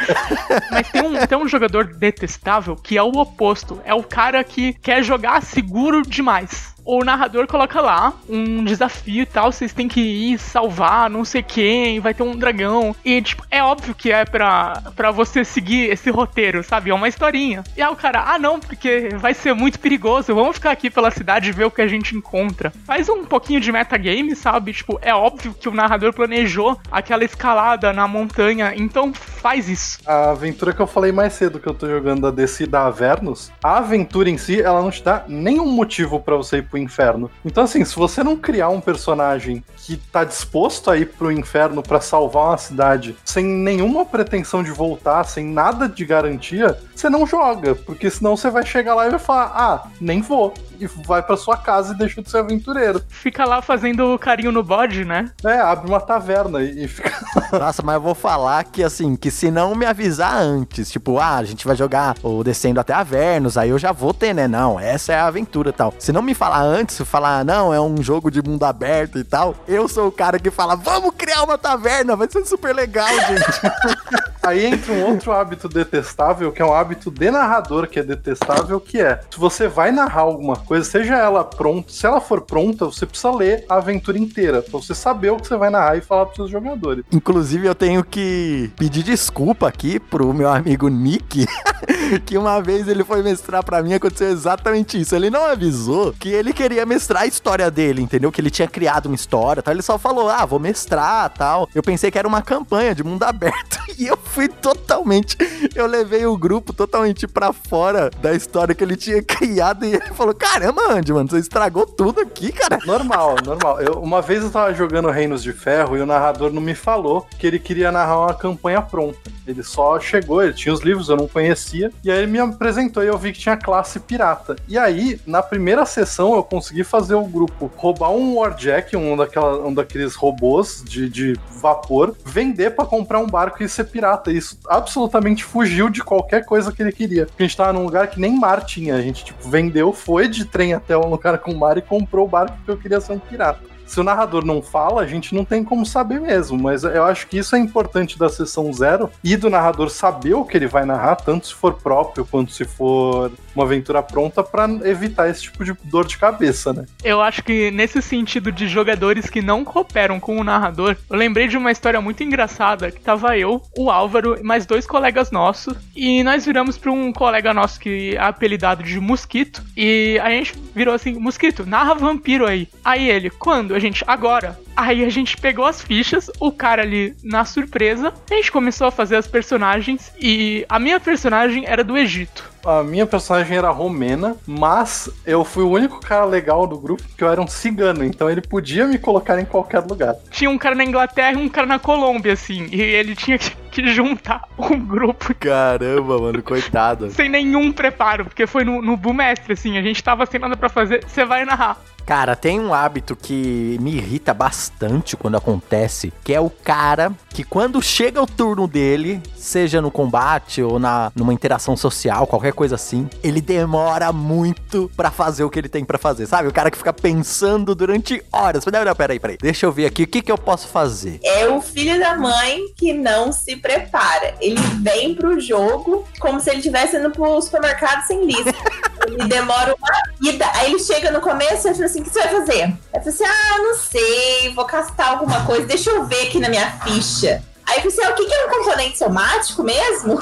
Speaker 3: Mas tem um, tem um jogador detestável que é o oposto. É o cara que quer jogar seguro demais. O narrador coloca lá um desafio e tal, vocês têm que ir salvar não sei quem, vai ter um dragão. E, tipo, é óbvio que é pra, pra você seguir esse roteiro, sabe? É uma historinha. E aí o cara, ah não, porque vai ser muito perigoso, vamos ficar aqui pela cidade e ver o que a gente encontra. Faz um pouquinho de metagame, sabe? Tipo, é óbvio que o narrador planejou aquela escalada na montanha, então faz isso.
Speaker 4: A aventura que eu falei mais cedo que eu tô jogando da DC da Avernus, a aventura em si, ela não te dá nenhum motivo pra você ir pro inferno. Então, assim, se você não criar um personagem que tá disposto a ir pro inferno pra salvar uma cidade sem nenhuma pretensão de voltar, sem nada de garantia, você não joga, porque senão você vai chegar lá e vai falar: "Ah, nem vou". E vai pra sua casa e deixa de ser aventureiro.
Speaker 3: Fica lá fazendo carinho no bode, né?
Speaker 4: É, abre uma taverna e e fica
Speaker 1: Nossa, mas eu vou falar que assim, que se não me avisar antes, tipo, ah, a gente vai jogar o Descendo até Avernus, aí eu já vou ter, né? Não, essa é a aventura e tal. Se não me falar antes, falar, não, é um jogo de mundo aberto e tal, eu sou o cara que fala, vamos criar uma taverna, vai ser super legal, gente.
Speaker 4: Aí entra um outro hábito detestável, que é um hábito de narrador que é detestável, que é, se você vai narrar alguma coisa, seja ela pronta, se ela for pronta, você precisa ler a aventura inteira, pra você saber o que você vai narrar e falar pros seus jogadores.
Speaker 1: Inclusive, eu tenho que pedir desculpa aqui pro meu amigo Nick, que uma vez ele foi mestrar pra mim, aconteceu exatamente isso. Ele não avisou que ele queria mestrar a história dele, entendeu? Que ele tinha criado uma história, tal. Ele só falou, ah, vou mestrar, tal. Eu pensei que era uma campanha de mundo aberto. E eu fui totalmente... Eu levei o grupo totalmente pra fora da história que ele tinha criado. E ele falou, caramba, Andy, mano, você estragou tudo aqui, cara.
Speaker 4: Normal, normal. Eu, uma vez eu tava jogando Reinos de Ferro e o narrador não me falou que ele queria narrar uma campanha pronta. Ele só chegou, ele tinha os livros, eu não conhecia, e aí ele me apresentou e eu vi que tinha classe pirata. E aí, na primeira sessão, eu consegui fazer o grupo roubar um Warjack, um, daquela, um daqueles robôs de, de vapor, vender pra comprar um barco e ser pirata. Isso absolutamente fugiu de qualquer coisa que ele queria. A gente tava num lugar que nem mar tinha. A gente, tipo, vendeu, foi de trem até um lugar com mar e comprou o barco porque eu queria ser um pirata. Se o narrador não fala, a gente não tem como saber mesmo. Mas eu acho que isso é importante da sessão zero e do narrador saber o que ele vai narrar, tanto se for próprio quanto se for uma aventura pronta, para evitar esse tipo de dor de cabeça, né?
Speaker 3: Eu acho que nesse sentido de jogadores que não cooperam com o narrador, eu lembrei de uma história muito engraçada que tava eu, o Álvaro e mais dois colegas nossos, e nós viramos para um colega nosso que é apelidado de Mosquito, e a gente virou assim: Mosquito, narra vampiro aí. Aí ele, quando? A gente, agora. Aí a gente pegou as fichas, o cara ali na surpresa, a gente começou a fazer as personagens, e a minha personagem era do Egito.
Speaker 4: A minha personagem era romena, mas eu fui o único cara legal do grupo porque eu era um cigano, então ele podia me colocar em qualquer lugar.
Speaker 3: Tinha um cara na Inglaterra e um cara na Colômbia, assim, e ele tinha que, que juntar um grupo
Speaker 1: Caramba, mano, coitado.
Speaker 3: sem nenhum preparo, porque foi no, no Bumestre, assim, a gente tava sem nada pra fazer, você vai narrar.
Speaker 1: Cara, tem um hábito que me irrita bastante quando acontece, que é o cara que quando chega o turno dele, seja no combate ou na numa interação social, qualquer coisa assim, ele demora muito pra fazer o que ele tem pra fazer, sabe? O cara que fica pensando durante horas. Não, não, peraí, peraí. Deixa eu ver aqui o que que eu posso fazer.
Speaker 2: É o filho da mãe que não se prepara. Ele vem pro jogo como se ele estivesse indo pro supermercado sem lista. ele demora uma vida. Aí ele chega no começo e fala assim: o que você vai fazer? Aí fala assim: ah, não sei, vou castar alguma coisa, deixa eu ver aqui na minha ficha. Aí eu falei assim: ah, o que que é um componente somático mesmo?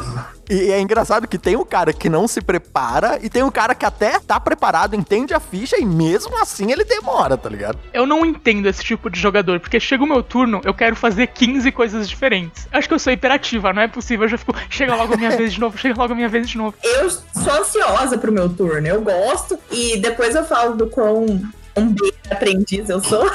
Speaker 1: E é engraçado que tem o cara que não se prepara e tem o cara que até tá preparado, entende a ficha e mesmo assim ele demora, tá ligado?
Speaker 3: Eu não entendo esse tipo de jogador, porque chega o meu turno, eu quero fazer 15 coisas diferentes. Acho que eu sou hiperativa, não é possível, eu já fico, chega logo a minha vez de novo, chega logo a minha vez de novo.
Speaker 2: Eu sou ansiosa pro meu turno, eu gosto. E depois eu falo do quão um bem aprendiz eu sou.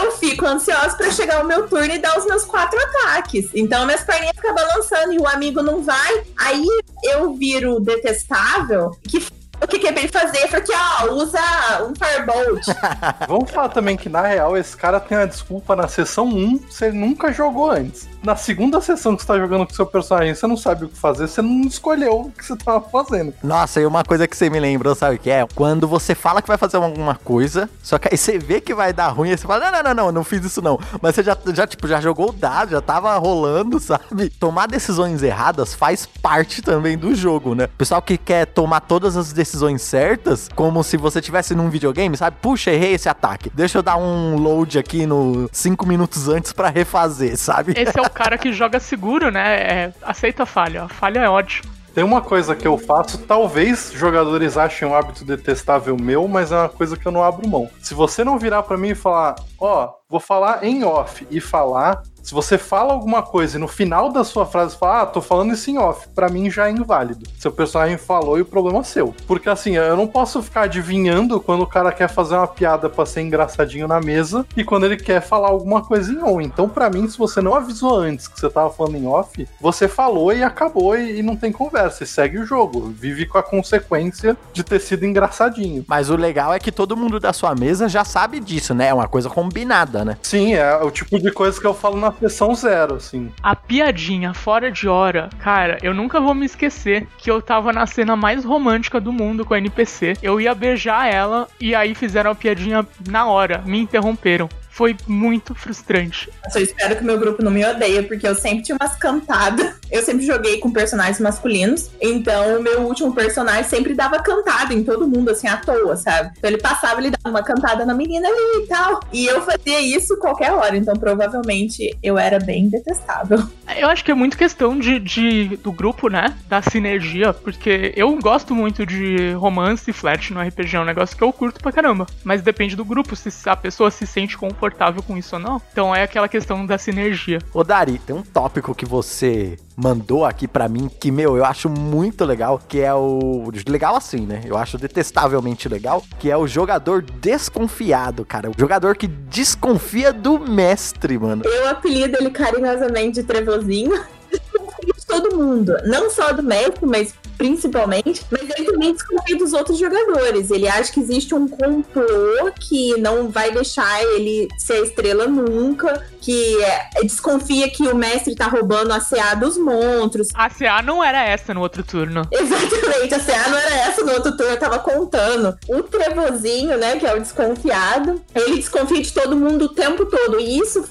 Speaker 2: eu fico ansiosa pra chegar o meu turno e dar os meus quatro ataques. Então minhas perninhas ficam balançando e o amigo não vai. Aí eu viro detestável que o que, que é pra ele fazer? Porque, ó, usa um Firebolt.
Speaker 4: Vamos falar também que, na real, esse cara tem a desculpa na sessão 1 se ele nunca jogou antes. Na segunda sessão que você tá jogando com seu personagem, você não sabe o que fazer, você não escolheu o que você tava fazendo.
Speaker 1: Nossa, e uma coisa que você me lembrou, sabe o que é? Quando você fala que vai fazer alguma coisa, só que aí você vê que vai dar ruim, aí você fala, não, não, não, não, não fiz isso não. Mas você já, já, tipo, já jogou o dado, já tava rolando, sabe? Tomar decisões erradas faz parte também do jogo, né? O pessoal que quer tomar todas as decisões certas, como se você tivesse num videogame, sabe? Puxa, errei esse ataque. Deixa eu dar um load aqui no 5 minutos antes pra refazer, sabe?
Speaker 3: Esse é o cara que joga seguro, né? É, aceita a falha. A falha é ótimo.
Speaker 4: Tem uma coisa que eu faço, talvez jogadores achem um hábito detestável meu, mas é uma coisa que eu não abro mão. Se você não virar pra mim e falar, ó, vou falar em off e falar, se você fala alguma coisa e no final da sua frase fala, ah, tô falando isso em off, pra mim já é inválido. Seu personagem falou e o problema é seu. Porque assim, eu não posso ficar adivinhando quando o cara quer fazer uma piada pra ser engraçadinho na mesa e quando ele quer falar alguma coisa em on. Então, pra mim, se você não avisou antes que você tava falando em off, você falou e acabou e, e não tem conversa. E segue o jogo. Vive com a consequência de ter sido engraçadinho.
Speaker 1: Mas o legal é que todo mundo da sua mesa já sabe disso, né? É uma coisa combinada, né?
Speaker 4: Sim, é o tipo de coisa que eu falo na sessão zero, assim.
Speaker 3: A piadinha fora de hora, cara, eu nunca vou me esquecer que eu tava na cena mais romântica do mundo com a NPC. Eu ia beijar ela e aí fizeram a piadinha na hora, me interromperam. Foi muito frustrante.
Speaker 2: Eu espero que meu grupo não me odeie, porque eu sempre tinha umas cantadas. Eu sempre joguei com personagens masculinos. Então, o meu último personagem sempre dava cantada em todo mundo, assim, à toa, sabe? Então, ele passava, ele dava uma cantada na menina ali e tal. E eu fazia isso qualquer hora. Então, provavelmente, eu era bem detestável.
Speaker 3: Eu acho que é muito questão de, de- do grupo, né? Da sinergia, porque eu gosto muito de romance e flat no RPG, é um negócio que eu curto pra caramba. Mas depende do grupo, se a pessoa se sente confortável com isso ou não. Então é aquela questão da sinergia.
Speaker 1: Ô Dari, tem um tópico que você mandou aqui pra mim que, meu, eu acho muito legal, que é o. Legal assim, né? Eu acho detestavelmente legal, que é o jogador desconfiado, cara. O jogador que desconfia do mestre, mano.
Speaker 2: Eu apelido ele carinhosamente de Trevozinho. De todo mundo. Não só do médico, mas principalmente. Mas ele também desconfia dos outros jogadores. Ele acha que existe um complô que não vai deixar ele ser a estrela nunca. que é, desconfia que o mestre tá roubando a CA dos monstros.
Speaker 3: A CA não era essa no outro turno.
Speaker 2: Exatamente, a CA não era essa no outro turno, eu tava contando. O trevozinho, né, que é o desconfiado, ele desconfia de todo mundo o tempo todo. E isso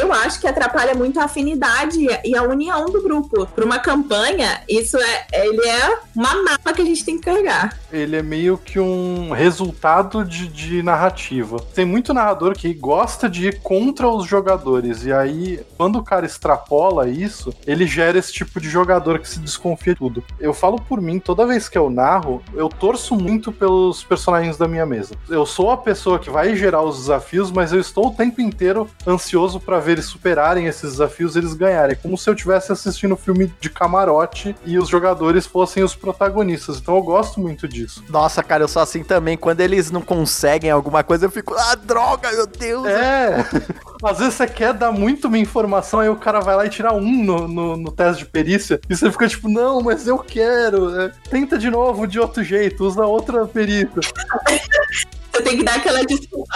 Speaker 2: eu acho que atrapalha muito a afinidade e a união do grupo. Para uma campanha, isso é, ele é uma mapa que a gente tem que carregar.
Speaker 4: Ele é meio que um resultado de, de narrativa. Tem muito narrador que gosta de ir contra os jogadores. E aí, quando o cara extrapola isso, ele gera esse tipo de jogador que se desconfia de tudo. Eu falo por mim, toda vez que eu narro, eu torço muito pelos personagens da minha mesa. Eu sou a pessoa que vai gerar os desafios, mas eu estou o tempo inteiro ansioso para ver eles superarem esses desafios eles ganharem. É como se eu estivesse assistindo um filme de camarote e os jogadores fossem os protagonistas. Então eu gosto muito disso.
Speaker 1: Nossa, cara, eu sou assim também. Quando eles não conseguem alguma coisa, eu fico, ah, droga, meu Deus.
Speaker 4: É. Às vezes você quer dar muito uma informação, aí o cara vai lá e tira um no, no, no teste de perícia, e você fica tipo, não, mas eu quero. É, tenta de novo de outro jeito, usa outra perícia.
Speaker 2: Você tem que dar aquela desculpa.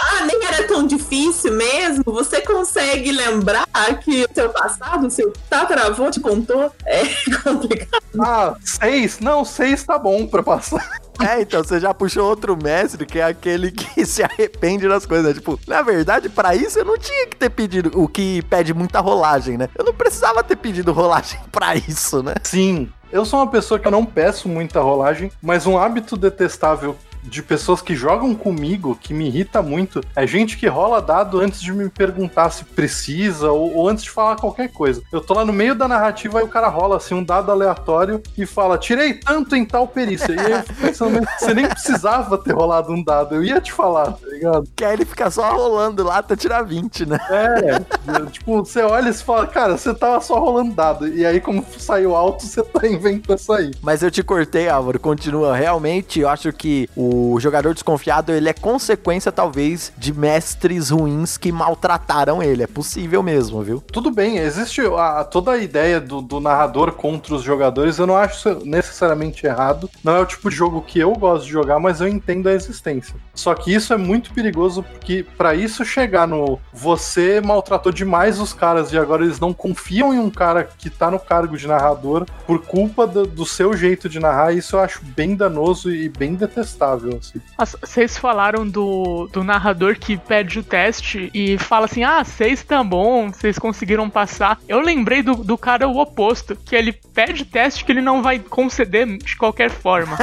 Speaker 2: Difícil mesmo. Você consegue lembrar que o seu passado, o seu tataravô te contou? É complicado.
Speaker 4: Ah, seis? Não, seis tá bom pra passar.
Speaker 1: É, então você já puxou outro mestre que é aquele que se arrepende das coisas. Tipo, na verdade, para isso eu não tinha que ter pedido o que pede muita rolagem, né? Eu não precisava ter pedido rolagem para isso, né?
Speaker 4: Sim. Eu sou uma pessoa que eu não peço muita rolagem, mas um hábito detestável de pessoas que jogam comigo que me irrita muito é gente que rola dado antes de me perguntar se precisa ou, ou, antes de falar qualquer coisa. Eu tô lá no meio da narrativa e o cara rola assim um dado aleatório e fala: tirei tanto em tal perícia. E eu fico pensando, você nem precisava ter rolado um dado, eu ia te falar, tá ligado?
Speaker 1: Que aí ele fica só rolando lá até tirar 20, né?
Speaker 4: É, tipo, você olha e fala, cara, você tava só rolando dado. E aí, como saiu alto, você tá inventando isso aí.
Speaker 1: Mas eu te cortei, Álvaro, continua. Realmente, eu acho que o o jogador desconfiado ele é consequência talvez de mestres ruins que maltrataram ele. É possível mesmo, viu?
Speaker 4: Tudo bem, existe a, toda a ideia do, do narrador contra os jogadores. Eu não acho necessariamente errado. Não é o tipo de jogo que eu gosto de jogar, mas eu entendo a existência. Só que isso é muito perigoso porque para isso chegar no você maltratou demais os caras e agora eles não confiam em um cara que tá no cargo de narrador por culpa do, do seu jeito de narrar, isso eu acho bem danoso e bem detestável assim.
Speaker 3: Vocês falaram do, do narrador que pede o teste e fala assim: ah, seis tá bom, vocês conseguiram passar. Eu lembrei do, do cara o oposto, que ele pede teste que ele não vai conceder de qualquer forma.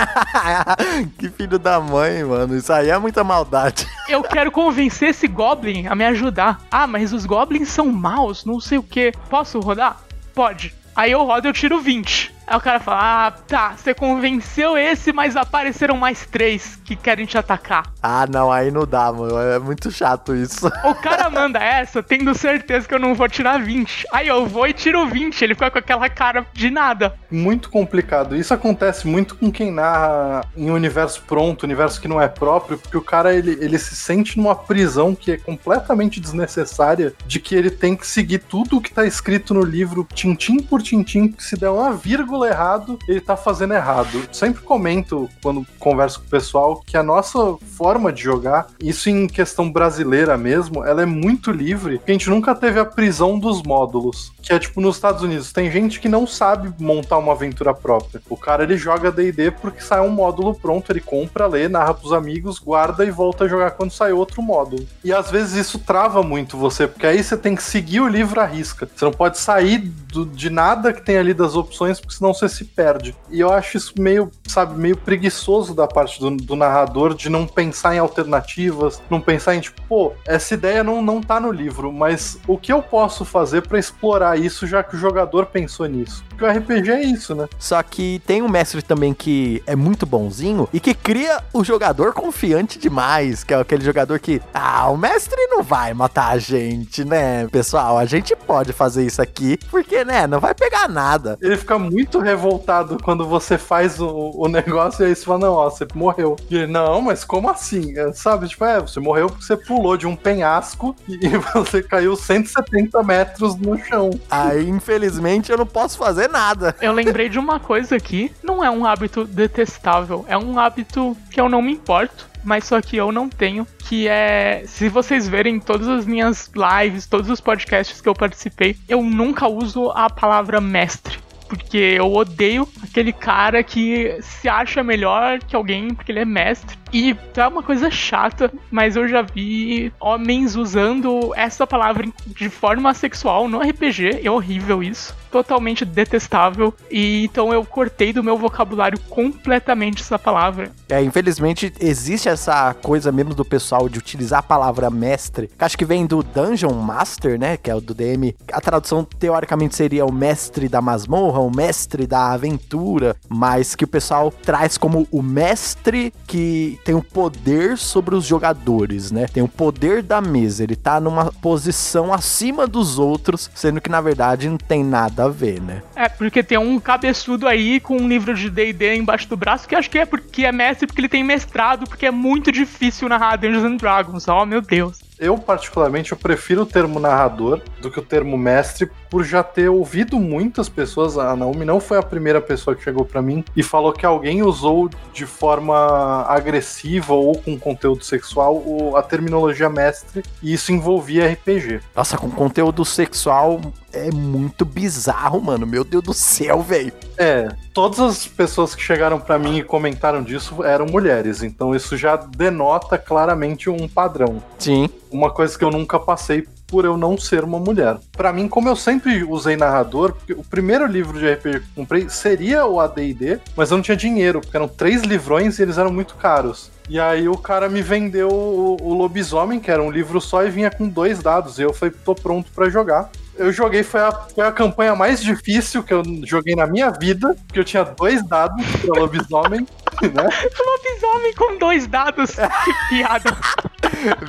Speaker 1: que filho da mãe, mano. Isso aí é muita maldade.
Speaker 3: Eu quero convencer esse Goblin a me ajudar. Ah, mas os Goblins são maus, não sei o que. Posso rodar? Pode. Aí eu rodo e eu tiro 20. Aí o cara fala: Ah, tá, você convenceu esse, mas apareceram mais três que querem te atacar.
Speaker 1: Ah, não, aí não dá, mano. É muito chato isso.
Speaker 3: O cara manda essa, tendo certeza que eu não vou tirar 20. Aí eu vou e tiro 20. Ele fica com aquela cara de nada.
Speaker 4: Muito complicado. Isso acontece muito com quem narra em um universo pronto, universo que não é próprio, porque o cara ele, ele se sente numa prisão que é completamente desnecessária, de que ele tem que seguir tudo o que tá escrito no livro, tintim por tintim, que se der uma vírgula vírgula errado, ele tá fazendo errado. Sempre comento quando converso com o pessoal que a nossa forma de jogar, isso em questão brasileira mesmo, ela é muito livre, porque a gente nunca teve a prisão dos módulos. Que é tipo nos Estados Unidos, tem gente que não sabe montar uma aventura própria. O cara ele joga DD porque sai um módulo pronto, ele compra, lê, narra pros amigos, guarda e volta a jogar quando sai outro módulo. E às vezes isso trava muito você, porque aí você tem que seguir o livro à risca. Você não pode sair do, de nada que tem ali das opções, porque senão você se perde. E eu acho isso meio, sabe, meio preguiçoso da parte do, do narrador de não pensar em alternativas, não pensar em tipo, pô, essa ideia não, não tá no livro, mas o que eu posso fazer para explorar isso já que o jogador pensou nisso? Porque o RPG é isso, né?
Speaker 1: Só que tem um mestre também que é muito bonzinho e que cria o jogador confiante demais, que é aquele jogador que, ah, o mestre não vai matar a gente, né? Pessoal, a gente pode fazer isso aqui, porque, né, não vai pegar nada.
Speaker 4: Ele fica muito muito revoltado quando você faz o, o negócio e aí você fala, não, ó, você morreu. E ele, não, mas como assim? É, sabe, tipo, é, você morreu porque você pulou de um penhasco e, e você caiu 170 metros no chão.
Speaker 1: Aí, infelizmente, eu não posso fazer nada.
Speaker 3: Eu lembrei de uma coisa aqui. Não é um hábito detestável, é um hábito que eu não me importo. Mas só que eu não tenho, que é. Se vocês verem todas as minhas lives, todos os podcasts que eu participei, eu nunca uso a palavra mestre porque eu odeio aquele cara que se acha melhor que alguém porque ele é mestre. E é uma coisa chata, mas eu já vi homens usando essa palavra de forma sexual no RPG. É horrível isso. Totalmente detestável. E então eu cortei do meu vocabulário completamente essa palavra.
Speaker 1: É, infelizmente existe essa coisa mesmo do pessoal de utilizar a palavra mestre, que acho que vem do Dungeon Master, né? Que é o do DM. A tradução teoricamente seria o mestre da masmorra, o mestre da aventura, mas que o pessoal traz como o mestre que tem o poder sobre os jogadores, né? Tem o poder da mesa, ele tá numa posição acima dos outros, sendo que na verdade não tem nada a ver, né?
Speaker 3: É, porque tem um cabeçudo aí com um livro de D&D embaixo do braço que acho que é porque é mestre, porque ele tem mestrado, porque é muito difícil narrar Dungeons and Dragons. Oh, meu Deus.
Speaker 4: Eu, particularmente, eu prefiro o termo narrador do que o termo mestre, por já ter ouvido muitas pessoas. A Naomi não foi a primeira pessoa que chegou para mim e falou que alguém usou de forma agressiva ou com conteúdo sexual a terminologia mestre, e isso envolvia RPG.
Speaker 1: Nossa, com conteúdo sexual é muito bizarro, mano. Meu Deus do céu, velho.
Speaker 4: É, todas as pessoas que chegaram para mim e comentaram disso eram mulheres, então isso já denota claramente um padrão.
Speaker 1: Sim.
Speaker 4: Uma coisa que eu nunca passei por eu não ser uma mulher. Para mim, como eu sempre usei narrador, porque o primeiro livro de RPG que eu comprei seria o AD&D, mas eu não tinha dinheiro, porque eram três livrões e eles eram muito caros. E aí o cara me vendeu o, o Lobisomem, que era um livro só e vinha com dois dados. E eu falei, tô pronto para jogar eu joguei, foi a, foi a campanha mais difícil que eu joguei na minha vida, porque eu tinha dois dados pra lobisomem, né?
Speaker 3: Lobisomem com dois dados, que piada.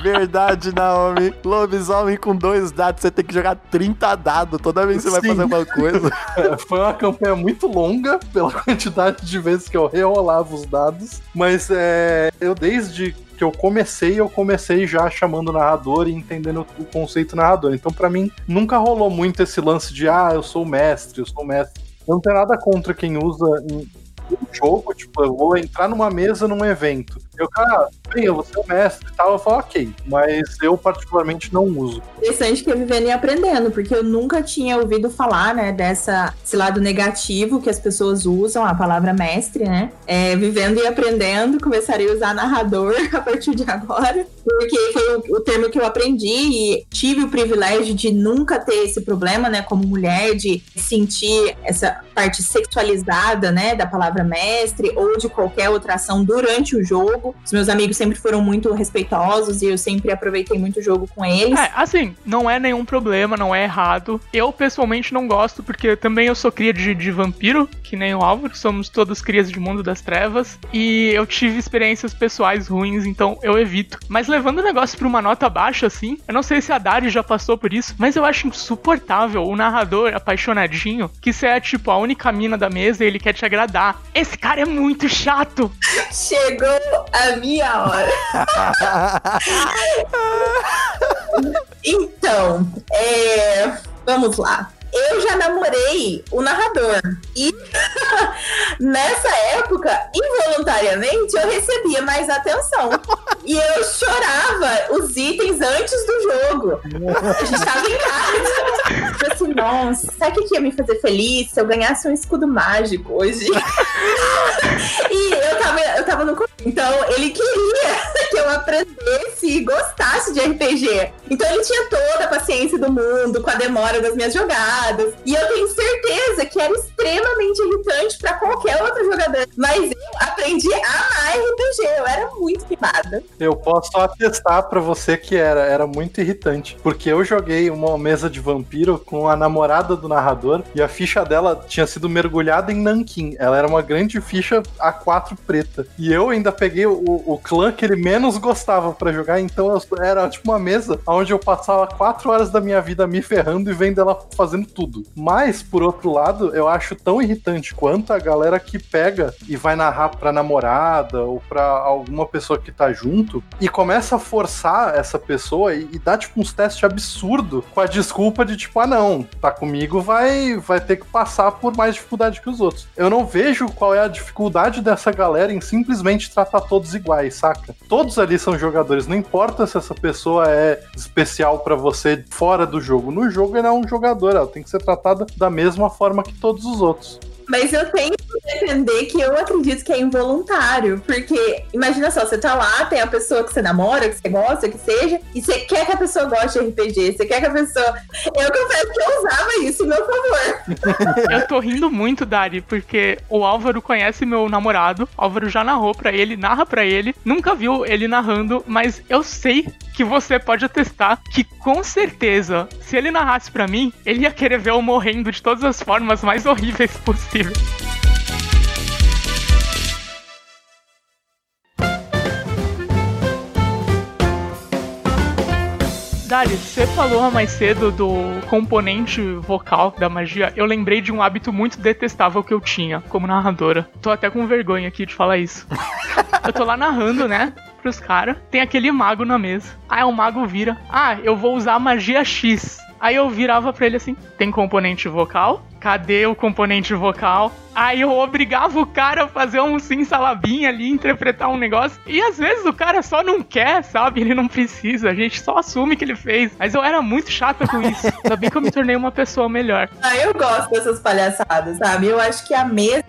Speaker 1: Verdade, Naomi. Lobisomem com dois dados, você tem que jogar 30 dados toda vez que você Sim. vai fazer alguma coisa.
Speaker 4: É, foi uma campanha muito longa, pela quantidade de vezes que eu reolava os dados, mas é, eu desde eu comecei, eu comecei já chamando o narrador e entendendo o conceito narrador. Então, para mim, nunca rolou muito esse lance de, ah, eu sou o mestre, eu sou o mestre. Eu não tenho nada contra quem usa um jogo, tipo, eu vou entrar numa mesa num evento. Eu, cara, bem, eu vou ser o mestre e tal. Eu falo, ok, mas eu particularmente não uso.
Speaker 2: Interessante que eu vivendo e aprendendo, porque eu nunca tinha ouvido falar, né, dessa, esse lado negativo que as pessoas usam, a palavra mestre, né? É, vivendo e aprendendo, começaria a usar narrador a partir de agora, porque foi o, o termo que eu aprendi e tive o privilégio de nunca ter esse problema, né, como mulher, de sentir essa parte sexualizada, né, da palavra mestre ou de qualquer outra ação durante o jogo. Os meus amigos sempre foram muito respeitosos e eu sempre aproveitei muito o jogo com eles.
Speaker 3: É, assim, não é nenhum problema, não é errado. Eu pessoalmente não gosto porque também eu sou cria de, de vampiro, que nem o Álvaro, somos todos crias de mundo das trevas. E eu tive experiências pessoais ruins, então eu evito. Mas levando o negócio pra uma nota baixa, assim, eu não sei se a Dari já passou por isso, mas eu acho insuportável o narrador apaixonadinho, que você é tipo a única mina da mesa e ele quer te agradar. Esse cara é muito chato!
Speaker 2: Chegou a minha hora. então, é, vamos lá eu já namorei o narrador. E nessa época, involuntariamente, eu recebia mais atenção. E eu chorava os itens antes do jogo. A gente tava em casa. Tipo assim, nossa, sabe o que ia me fazer feliz se eu ganhasse um escudo mágico hoje? e eu tava, eu tava no. Então, ele queria que eu aprendesse e gostasse de RPG. Então, ele tinha toda a paciência do mundo com a demora das minhas jogadas e eu tenho certeza que era extremamente irritante para qualquer outro jogador. Mas eu aprendi a amar RPG. Eu era muito queimada.
Speaker 4: Eu posso atestar para você que era. Era muito irritante. Porque eu joguei uma mesa de vampiro com a namorada do narrador e a ficha dela tinha sido mergulhada em nanquim. Ela era uma grande ficha A4 preta. E eu ainda peguei o, o clã que ele menos gostava pra jogar, então era tipo uma mesa onde eu passava quatro horas da minha vida me ferrando e vendo ela fazendo tudo. Mas, por outro lado, eu acho tão irritante quanto a galera que pega e vai narrar pra namorada ou pra alguma pessoa que tá junto e começa a forçar essa pessoa e, e dá tipo uns testes absurdos com a desculpa de tipo, ah não, tá comigo, vai, vai ter que passar por mais dificuldade que os outros. Eu não vejo qual é a dificuldade dessa galera em simplesmente tratar todos iguais, saca? Todos ali são jogadores, não importa se essa pessoa é especial pra você fora do jogo. No jogo ela é um jogador, ela tem que ser tratada da mesma forma que todos os outros.
Speaker 2: Mas eu tenho defender que eu acredito que é involuntário. Porque, imagina só, você tá lá, tem a pessoa que você namora, que você gosta, que seja, e você quer que a pessoa goste de RPG, você quer que a pessoa. Eu confesso que eu usava isso, meu favor.
Speaker 3: Eu tô rindo muito, Dari, porque o Álvaro conhece meu namorado. O Álvaro já narrou pra ele, narra pra ele. Nunca viu ele narrando, mas eu sei que você pode atestar que com certeza, se ele narrasse pra mim, ele ia querer ver eu morrendo de todas as formas mais horríveis possíveis. Dari, você falou mais cedo do componente vocal da magia. Eu lembrei de um hábito muito detestável que eu tinha como narradora. Tô até com vergonha aqui de falar isso. eu tô lá narrando, né? Pros caras. Tem aquele mago na mesa. Aí o mago vira. Ah, eu vou usar magia X. Aí eu virava pra ele assim: tem componente vocal? Cadê o componente vocal? Aí eu obrigava o cara a fazer um simsalabim ali, interpretar um negócio. E às vezes o cara só não quer, sabe? Ele não precisa. A gente só assume que ele fez. Mas eu era muito chata com isso. Bem que eu me tornei uma pessoa melhor.
Speaker 2: Ah, eu gosto dessas palhaçadas, sabe? Eu acho que a mesa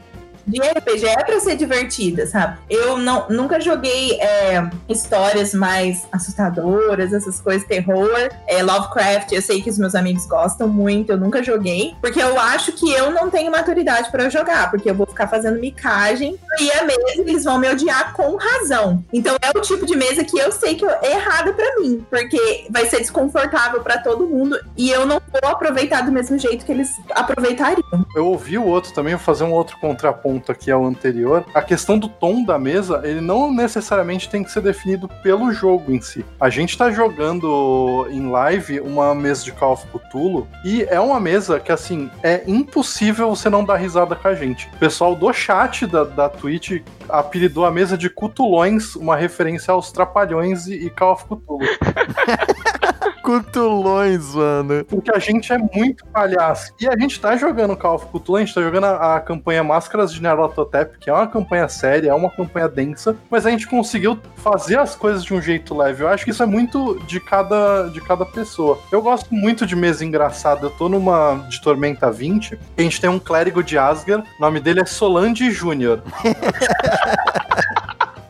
Speaker 2: de RPG é pra ser divertida, sabe? Eu não, nunca joguei é, histórias mais assustadoras, essas coisas, terror. É, Lovecraft, eu sei que os meus amigos gostam muito, eu nunca joguei. Porque eu acho que eu não tenho maturidade pra jogar, porque eu vou ficar fazendo micagem e a mesa eles vão me odiar com razão. Então é o tipo de mesa que eu sei que é errada pra mim, porque vai ser desconfortável pra todo mundo e eu não vou aproveitar do mesmo jeito que eles aproveitariam.
Speaker 4: Eu ouvi o outro também, fazer um outro contraponto aqui ao anterior. A questão do tom da mesa, ele não necessariamente tem que ser definido pelo jogo em si. A gente tá jogando em live uma mesa de Call of Cthulhu e é uma mesa que, assim, é impossível você não dar risada com a gente. O pessoal do chat da, da Twitch apelidou a mesa de Cutulões, uma referência aos Trapalhões e, e Call of Cthulhu.
Speaker 1: Cutulões, mano.
Speaker 4: Porque a gente é muito palhaço. E a gente tá jogando Call of Cthulhu, a gente tá jogando a, a campanha Máscaras de Nyarlathotep, que é uma campanha séria, é uma campanha densa, mas a gente conseguiu fazer as coisas de um jeito leve. Eu acho que isso é muito de cada, de cada pessoa. Eu gosto muito de mesa engraçada. Eu tô numa de Tormenta 20, a gente tem um clérigo de Asgard, o nome dele é Solange Júnior.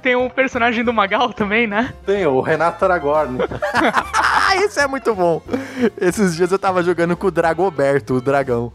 Speaker 3: Tem um personagem do Magal também, né?
Speaker 4: Tem o Renato Aragorn.
Speaker 1: Ah, esse é muito bom. Esses dias eu tava jogando com o Dragoberto, o dragão.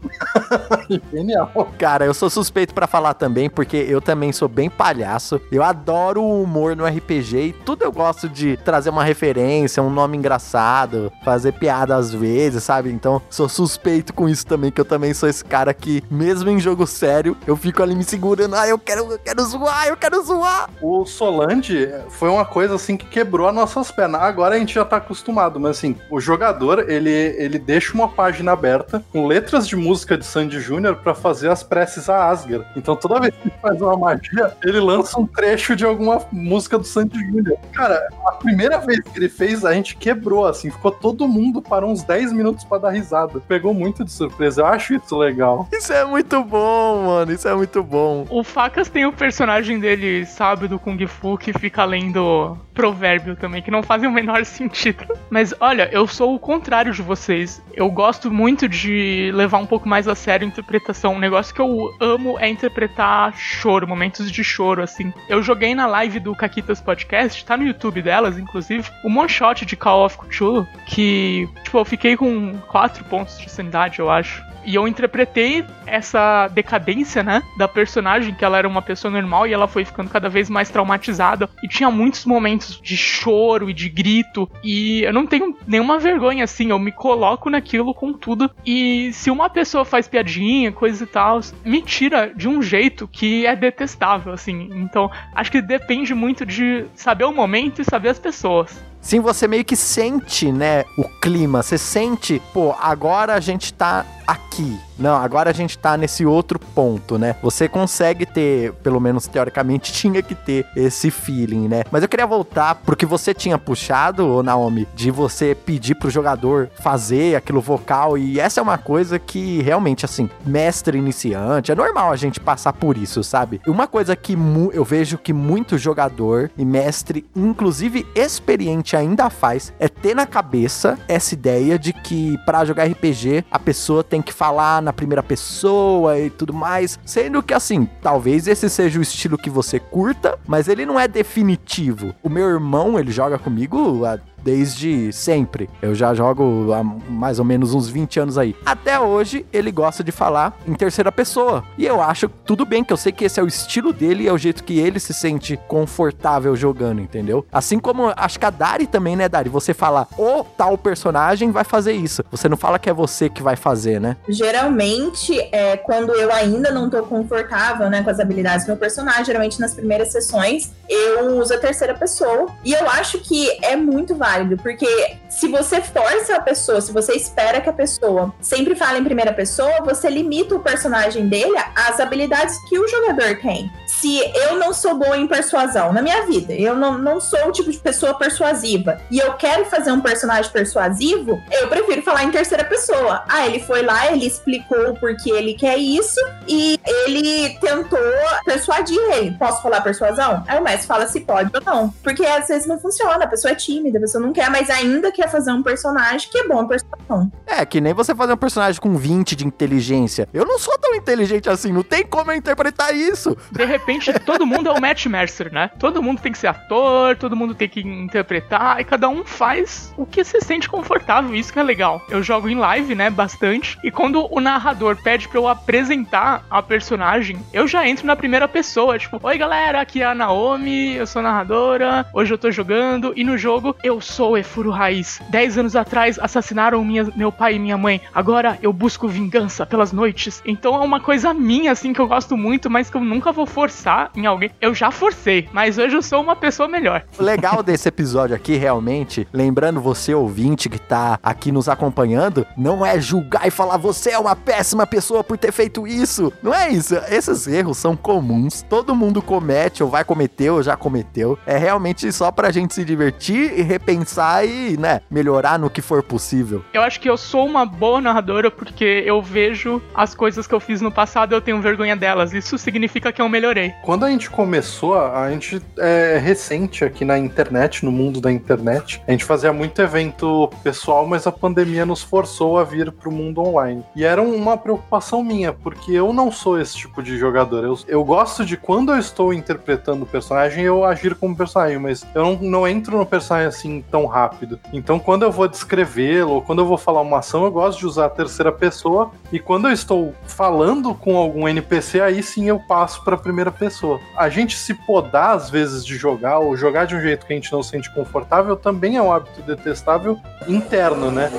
Speaker 4: Genial.
Speaker 1: Cara, eu sou suspeito pra falar também, porque eu também sou bem palhaço. Eu adoro o humor no RPG e tudo eu gosto de trazer uma referência, um nome engraçado, fazer piada às vezes, sabe? Então, sou suspeito com isso também, que eu também sou esse cara que, mesmo em jogo sério, eu fico ali me segurando. Ah, eu quero, eu quero zoar, eu quero zoar.
Speaker 4: O Solange foi uma coisa assim que quebrou as nossas pernas. Agora a gente já tá acostumado, mas assim, o jogador, ele, ele deixa uma página aberta com letras de música de Sandy Júnior pra fazer as preces a Asgard. Então toda vez que ele faz uma magia, ele lança um trecho de alguma música do Sandy Júnior. Cara, a primeira vez que ele fez, a gente quebrou, assim, ficou todo mundo parou uns 10 minutos pra dar risada. Pegou muito de surpresa. Eu acho isso legal.
Speaker 1: Isso é muito bom, mano. Isso é muito bom.
Speaker 3: O Facas tem o personagem dele, sabe, do Kung Fu, que fica lendo provérbio também, que não fazem o menor sentido. Mas olha, eu sou o contrário de vocês. Eu gosto muito de levar um pouco mais a sério a interpretação. Um negócio que eu amo é interpretar choro, momentos de choro, assim. Eu joguei na live do Caquitas Podcast, tá no YouTube delas, inclusive, um one shot de Call of Cthulhu, que, tipo, eu fiquei com 4 pontos de sanidade, eu acho. E eu interpretei essa decadência, né, da personagem, que ela era uma pessoa normal e ela foi ficando cada vez mais traumatizada. E tinha muitos momentos de choro e de grito. E eu não tenho nenhuma vergonha, assim, eu me coloco naquilo com tudo. E se uma pessoa faz piadinha, coisa e tal, me tira de um jeito que é detestável, assim. Então, acho que depende muito de saber o momento e saber as pessoas.
Speaker 1: Sim, você meio que sente, né, o clima. Você sente, pô, agora a gente tá. key。Não, agora a gente tá nesse outro ponto, né? Você consegue ter, pelo menos teoricamente, tinha que ter esse feeling, né? Mas eu queria voltar pro que você tinha puxado, Naomi, de você pedir pro jogador fazer aquilo vocal. E essa é uma coisa que realmente, assim, mestre iniciante, é normal a gente passar por isso, sabe? Uma coisa que eu vejo que muito jogador e mestre, inclusive experiente, ainda faz é ter na cabeça essa ideia de que para jogar RPG a pessoa tem que falar na primeira pessoa e tudo mais. Sendo que, assim, talvez esse seja o estilo que você curta, mas ele não é definitivo. O meu irmão, ele joga comigo há desde sempre. Eu já jogo há mais ou menos uns 20 anos aí. Até hoje, ele gosta de falar em terceira pessoa. E eu acho tudo bem, que eu sei que esse é o estilo dele e é o jeito que ele se sente confortável jogando, entendeu? Assim como acho que a Dari também, né, Dari? Você fala, o tal personagem vai fazer isso. Você não fala que é você que vai fazer, né?
Speaker 2: Geralmente, é, quando eu ainda não tô confortável, né, com as habilidades do meu personagem, geralmente nas primeiras sessões, eu uso a terceira pessoa. E eu acho que é muito válido válido, porque se você força a pessoa, se você espera que a pessoa sempre fale em primeira pessoa, você limita o personagem dele às habilidades que o jogador tem. Se eu não sou boa em persuasão na minha vida, eu não, não sou o tipo de pessoa persuasiva e eu quero fazer um personagem persuasivo, eu prefiro falar em terceira pessoa. Ah, ele foi lá, ele explicou porque ele quer isso e ele tentou persuadir ele. Posso falar persuasão? Aí o mestre fala se pode ou não. Porque às vezes não funciona, a pessoa é tímida, a pessoa não quer, mas ainda quer fazer um personagem que é bom persuasão.
Speaker 1: É, que nem você fazer um personagem com 20 de inteligência. Eu não sou tão inteligente assim, não tem como eu interpretar isso.
Speaker 3: De repente, todo mundo é o Matt Mercer, né? Todo mundo tem que ser ator, todo mundo tem que interpretar, e cada um faz o que se sente confortável, isso que é legal. Eu jogo em live, né, bastante, e quando o narrador pede pra eu apresentar a personagem, eu já entro na primeira pessoa, tipo, oi galera, aqui é a Naomi, eu sou narradora, hoje eu tô jogando, e no jogo eu sou Efuro Raiz. Dez anos atrás assassinaram minha, meu pai e minha mãe. Agora eu busco vingança pelas noites. Então é uma coisa minha, assim, que eu gosto muito, mas que eu nunca vou forçar em alguém. Eu já forcei, mas hoje eu sou uma pessoa melhor.
Speaker 1: O legal desse episódio aqui, realmente, lembrando você, ouvinte, que tá aqui nos acompanhando, não é julgar e falar você é uma péssima pessoa por ter feito isso. Não é isso. Esses erros são comuns. Todo mundo comete, ou vai cometer, ou já cometeu. É realmente só pra gente se divertir e repensar pensar e, né, melhorar no que for possível.
Speaker 3: Eu acho que eu sou uma boa narradora porque eu vejo as coisas que eu fiz no passado e eu tenho vergonha delas. Isso significa que eu melhorei.
Speaker 4: Quando a gente começou, a gente é recente aqui na internet, no mundo da internet. A gente fazia muito evento pessoal, mas a pandemia nos forçou a vir pro mundo online. E era uma preocupação minha, porque eu não sou esse tipo de jogador. Eu, eu gosto de quando eu estou interpretando o personagem, eu agir como personagem, mas eu não, não entro no personagem assim tão rápido. Então, quando eu vou descrevê-lo, ou quando eu vou falar uma ação, eu gosto de usar a terceira pessoa. E quando eu estou falando com algum NPC, aí sim eu passo para a primeira pessoa. A gente se podar às vezes de jogar, ou jogar de um jeito que a gente não se sente confortável, também é um hábito detestável interno, né?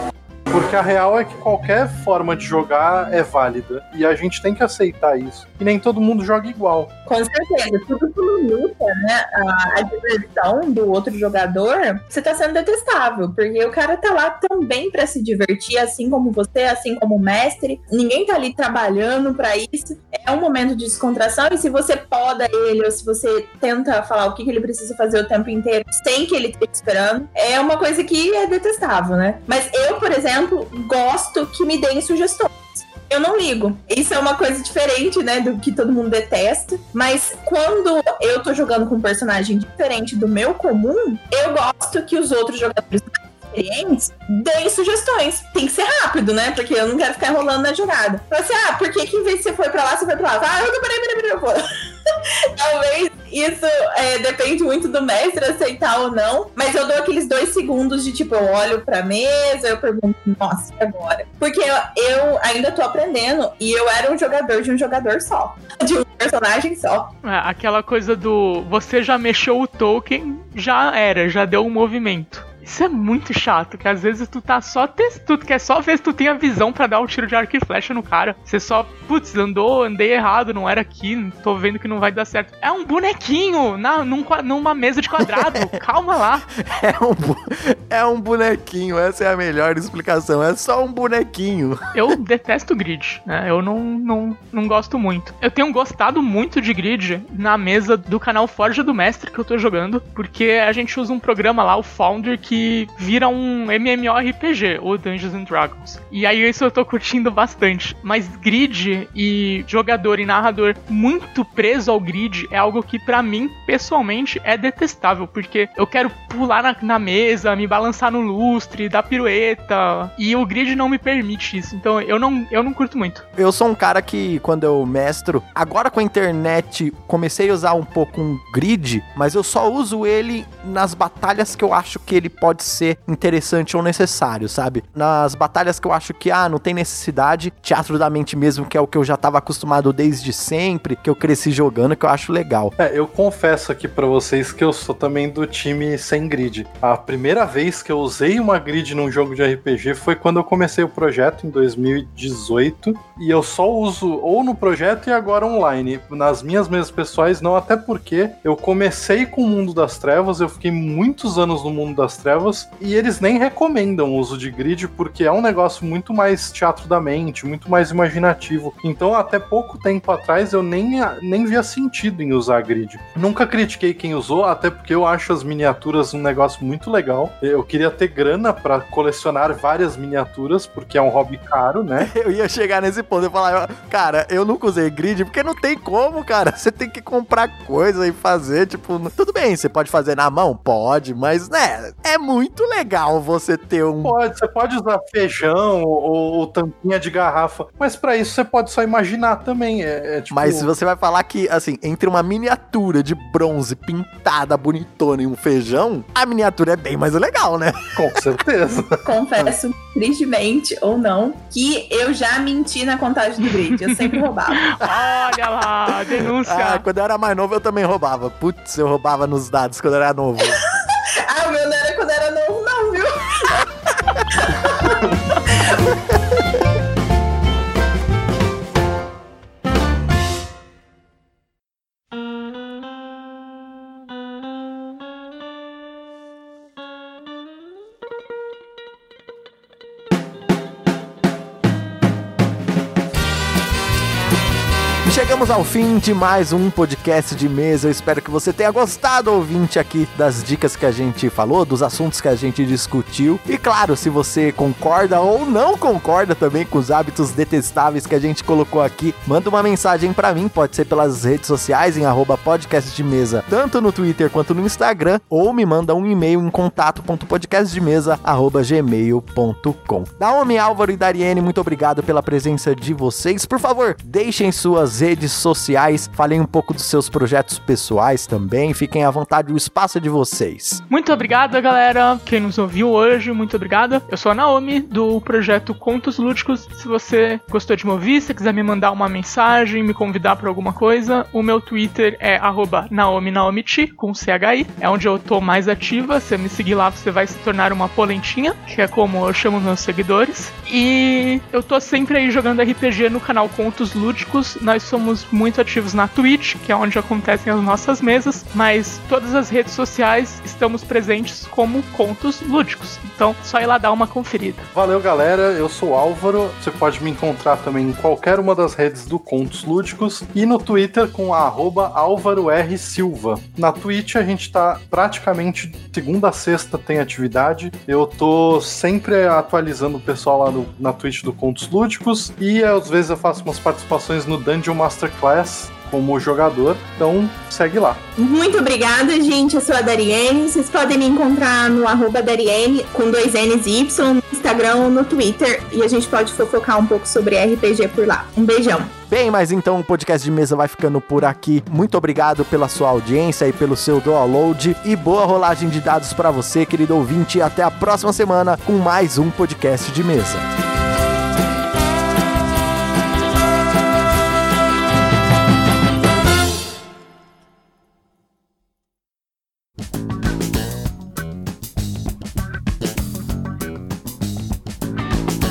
Speaker 4: Porque a real é que qualquer forma de jogar é válida. E a gente tem que aceitar isso. E nem todo mundo joga igual.
Speaker 2: Com certeza. Tudo que limita, né? A, a diversão do outro jogador, você tá sendo detestável. Porque o cara tá lá também para se divertir, assim como você, assim como o mestre. Ninguém tá ali trabalhando para isso. É um momento de descontração. E se você poda ele, ou se você tenta falar o que, que ele precisa fazer o tempo inteiro, sem que ele esteja esperando, é uma coisa que é detestável, né? Mas eu, por exemplo, exemplo, gosto que me deem sugestões. Eu não ligo. Isso é uma coisa diferente, né, do que todo mundo detesta. Mas quando eu tô jogando com um personagem diferente do meu comum, eu gosto que os outros jogadores experientes deem sugestões. Tem que ser rápido, né? Porque eu não quero ficar enrolando na jogada. Então, assim, ah, por que, que em vez de você foi pra lá, você foi pra lá? Ah, eu tô peraí, peraí, peraí, peraí. Talvez isso é, depende muito do mestre aceitar ou não. Mas eu dou aqueles dois segundos de tipo, eu olho pra mesa, eu pergunto, nossa, e agora? Porque eu, eu ainda tô aprendendo e eu era um jogador de um jogador só. De um personagem só.
Speaker 3: É, aquela coisa do você já mexeu o token, já era, já deu um movimento. Isso é muito chato, que às vezes tu tá só testando, tu quer só ver se tu tem a visão para dar um tiro de arco e flecha no cara. Você só, putz, andou, andei errado, não era aqui, tô vendo que não vai dar certo. É um bonequinho na, num, numa mesa de quadrado, calma lá.
Speaker 1: É um, é um bonequinho, essa é a melhor explicação, é só um bonequinho.
Speaker 3: Eu detesto grid, né? Eu não, não, não gosto muito. Eu tenho gostado muito de grid na mesa do canal Forja do Mestre que eu tô jogando, porque a gente usa um programa lá, o Founder, que que vira um MMORPG, o Dungeons and Dragons. E aí isso eu tô curtindo bastante. Mas grid e jogador e narrador muito preso ao grid é algo que para mim, pessoalmente, é detestável, porque eu quero pular na, na, mesa, me balançar no lustre, dar pirueta, e o grid não me permite isso. Então eu não, eu não curto muito.
Speaker 1: Eu sou um cara que, quando eu mestro, agora com a internet, comecei a usar um pouco um grid, mas eu só uso ele nas batalhas que eu acho que ele pode ser interessante ou necessário, sabe? Nas batalhas que eu acho que, ah, não tem necessidade, teatro da mente mesmo, que é o que eu já tava acostumado desde sempre, que eu cresci jogando, que eu acho legal.
Speaker 4: É, eu confesso aqui para vocês que eu sou também do time sem grid. A primeira vez que eu usei uma grid num jogo de RPG foi quando eu comecei o projeto em 2018, e eu só uso ou no projeto e agora online. Nas minhas mesas pessoais, não, até porque eu comecei com o Mundo das Trevas, eu fiquei muitos anos no Mundo das Trevas Trevas, e eles nem recomendam o uso de grid porque é um negócio muito mais teatro da mente, muito mais imaginativo. Então, até pouco tempo atrás, eu nem, nem via sentido em usar grid. Nunca critiquei quem usou, até porque eu acho as miniaturas um negócio muito legal. Eu queria ter grana para colecionar várias miniaturas, porque é um hobby caro, né?
Speaker 1: Eu ia chegar nesse ponto, eu falar, cara, eu nunca usei grid porque não tem como, cara. Você tem que comprar coisa e fazer, tipo, tudo bem, você pode fazer na mão? Pode, mas, né, é muito legal você ter um.
Speaker 4: Pode, você pode usar feijão ou, ou tampinha de garrafa, mas para isso você pode só imaginar também. É, é tipo...
Speaker 1: Mas você vai falar que, assim, entre uma miniatura de bronze pintada bonitona e um feijão, a miniatura é bem mais legal, né?
Speaker 4: Com certeza.
Speaker 2: Confesso, tristemente ou não, que eu já menti na contagem do grid. Eu sempre roubava.
Speaker 3: Olha lá, denúncia. Ah,
Speaker 1: quando eu era mais novo, eu também roubava. Putz, eu roubava nos dados quando eu era novo.
Speaker 2: Ah, o meu não era quando era novo, não, viu?
Speaker 1: Chegamos ao fim de mais um podcast de mesa. Eu espero que você tenha gostado, ouvinte, aqui das dicas que a gente falou, dos assuntos que a gente discutiu. E claro, se você concorda ou não concorda também com os hábitos detestáveis que a gente colocou aqui, manda uma mensagem para mim, pode ser pelas redes sociais em arroba podcast de mesa, tanto no Twitter quanto no Instagram, ou me manda um e-mail em contato.podcastdemesa@gmail.com. Naomi, Álvaro e Dariene, muito obrigado pela presença de vocês. Por favor, deixem suas redes sociais, falem um pouco dos seus projetos pessoais também, fiquem à vontade, o espaço é de vocês.
Speaker 3: Muito obrigada, galera, quem nos ouviu hoje, muito obrigada. Eu sou a Naomi, do projeto Contos Lúdicos. Se você gostou de me ouvir, se quiser me mandar uma mensagem, me convidar para alguma coisa, o meu Twitter é @naomi_naomichi com CHI, é onde eu tô mais ativa. Se me seguir lá, você vai se tornar uma polentinha, que é como eu chamo meus seguidores. E eu tô sempre aí jogando RPG no canal Contos Lúdicos. Nós somos muito ativos na Twitch, que é onde acontecem as nossas mesas, mas todas as redes sociais estamos presentes como contos lúdicos. Então, só ir lá dar uma conferida.
Speaker 4: Valeu, galera. Eu sou Álvaro. Você pode me encontrar também em qualquer uma das redes do Contos Lúdicos e no Twitter com a Álvaro R. Silva. Na Twitch a gente tá praticamente segunda a sexta tem atividade. Eu tô sempre atualizando o pessoal lá no, na Twitch do Contos Lúdicos e às vezes eu faço umas participações no Dungeon Masterclass como jogador. Então segue lá.
Speaker 2: Muito obrigada, gente. Eu sou a Dariene. Vocês podem me encontrar no arroba Dariene com dois N's e Y no Instagram ou no Twitter. E a gente pode fofocar um pouco sobre RPG por lá. Um beijão.
Speaker 1: Bem, mas então o podcast de mesa vai ficando por aqui. Muito obrigado pela sua audiência e pelo seu download. E boa rolagem de dados para você, querido ouvinte. E até a próxima semana com mais um podcast de mesa.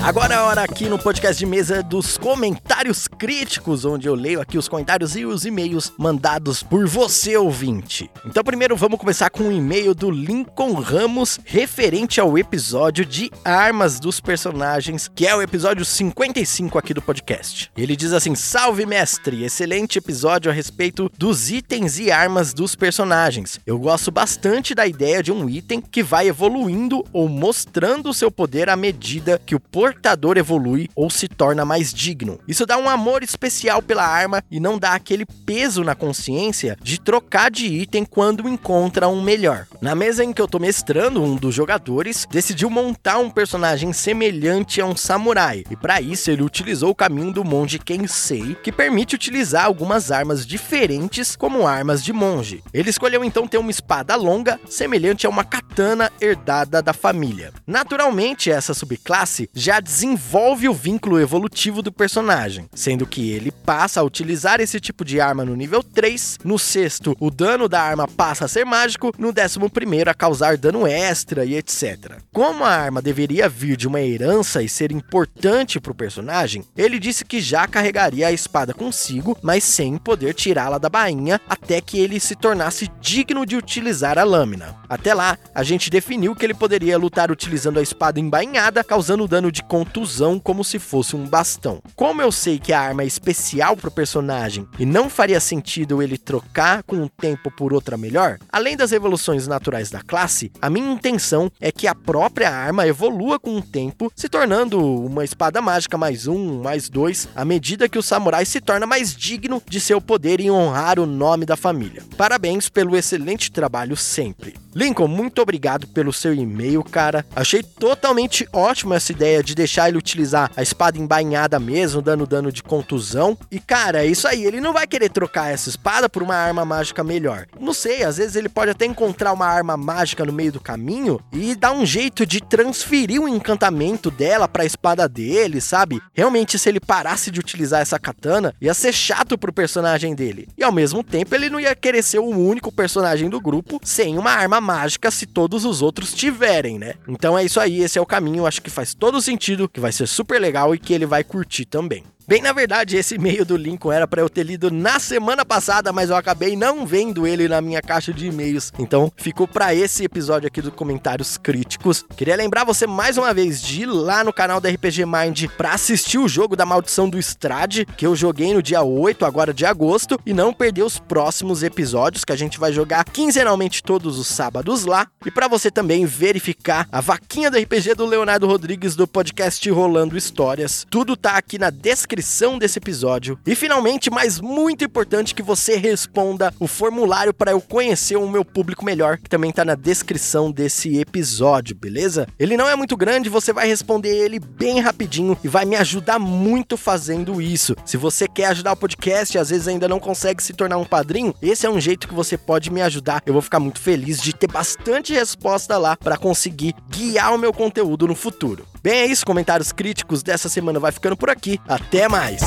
Speaker 1: Agora é a hora aqui no podcast de mesa dos comentários críticos, onde eu leio aqui os comentários e os e-mails mandados por você, ouvinte. Então, primeiro vamos começar com um e-mail do Lincoln Ramos, referente ao episódio de armas dos personagens, que é o episódio 55 aqui do podcast. Ele diz assim: Salve, mestre! Excelente episódio a respeito dos itens e armas dos personagens. Eu gosto bastante da ideia de um item que vai evoluindo ou mostrando seu poder à medida que o portador evolui ou se torna mais digno. Isso dá um amor especial pela arma e não dá aquele peso na consciência de trocar de item quando encontra um melhor. Na mesa em que eu tô mestrando, um dos jogadores decidiu montar um personagem semelhante a um samurai, e para isso ele utilizou o caminho do monge Kensei, que permite utilizar algumas armas diferentes como armas de monge. Ele escolheu então ter uma espada longa, semelhante a uma katana herdada da família. Naturalmente, essa subclasse já desenvolve o vínculo evolutivo do personagem, sendo que ele passa a utilizar esse tipo de arma no nível 3, no sexto, o dano da arma passa a ser mágico, no décimo primeiro a causar dano extra e etc. Como a arma deveria vir de uma herança e ser importante para o personagem, ele disse que já carregaria a espada consigo, mas sem poder tirá-la da bainha até que ele se tornasse digno de utilizar a lâmina. Até lá, a gente definiu que ele poderia lutar utilizando a espada embainhada, causando dano de contusão como se fosse um bastão. Como eu sei que a arma é especial pro personagem e não faria sentido ele trocar com o tempo por outra melhor, além das evoluções naturais da classe, a minha intenção é que a própria arma evolua com o tempo, se tornando uma espada mágica mais um, mais dois, à medida que o samurai se torna mais digno de seu poder em honrar o nome da família. Parabéns pelo excelente trabalho sempre. Lincoln, muito obrigado pelo seu e-mail, cara. Achei totalmente ótimo essa ideia de deixar ele utilizar a espada embainhada mesmo, dando dano de contusão. E cara, é isso aí, ele não vai querer trocar essa espada por uma arma mágica melhor. Não sei, às vezes ele pode até encontrar uma arma mágica no meio do caminho e dar um jeito de transferir o encantamento dela para a espada dele, sabe? Realmente, se ele parasse de utilizar essa katana, ia ser chato pro personagem dele. E ao mesmo tempo, ele não ia querer ser o único personagem do grupo sem uma arma mágica se todos os outros tiverem, né? Então é isso aí, esse é o caminho, acho que faz todo sentido, que vai ser super legal e que ele vai curtir também. Bem, na verdade, esse e-mail do Lincoln era para eu ter lido na semana passada, mas eu acabei não vendo ele na minha caixa de e-mails. Então, ficou para esse episódio aqui do comentários críticos. Queria lembrar você mais uma vez de ir lá no canal da RPG Mind para assistir o jogo da Maldição do Strade, que eu joguei no dia 8 agora de agosto, e não perder os próximos episódios que a gente vai jogar quinzenalmente todos os sábados lá. E para você também verificar a vaquinha do RPG do Leonardo Rodrigues do podcast Rolando Histórias. Tudo tá aqui na descrição descrição desse episódio. E finalmente, mas muito importante que você responda o formulário para eu conhecer o meu público melhor, que também tá na descrição desse episódio, beleza? Ele não é muito grande, você vai responder ele bem rapidinho e vai me ajudar muito fazendo isso. Se você quer ajudar o podcast e às vezes ainda não consegue se tornar um padrinho, esse é um jeito que você pode me ajudar. Eu vou ficar muito feliz de ter bastante resposta lá para conseguir guiar o meu conteúdo no futuro. Bem, é isso. Comentários críticos dessa semana vai ficando por aqui. Até mais!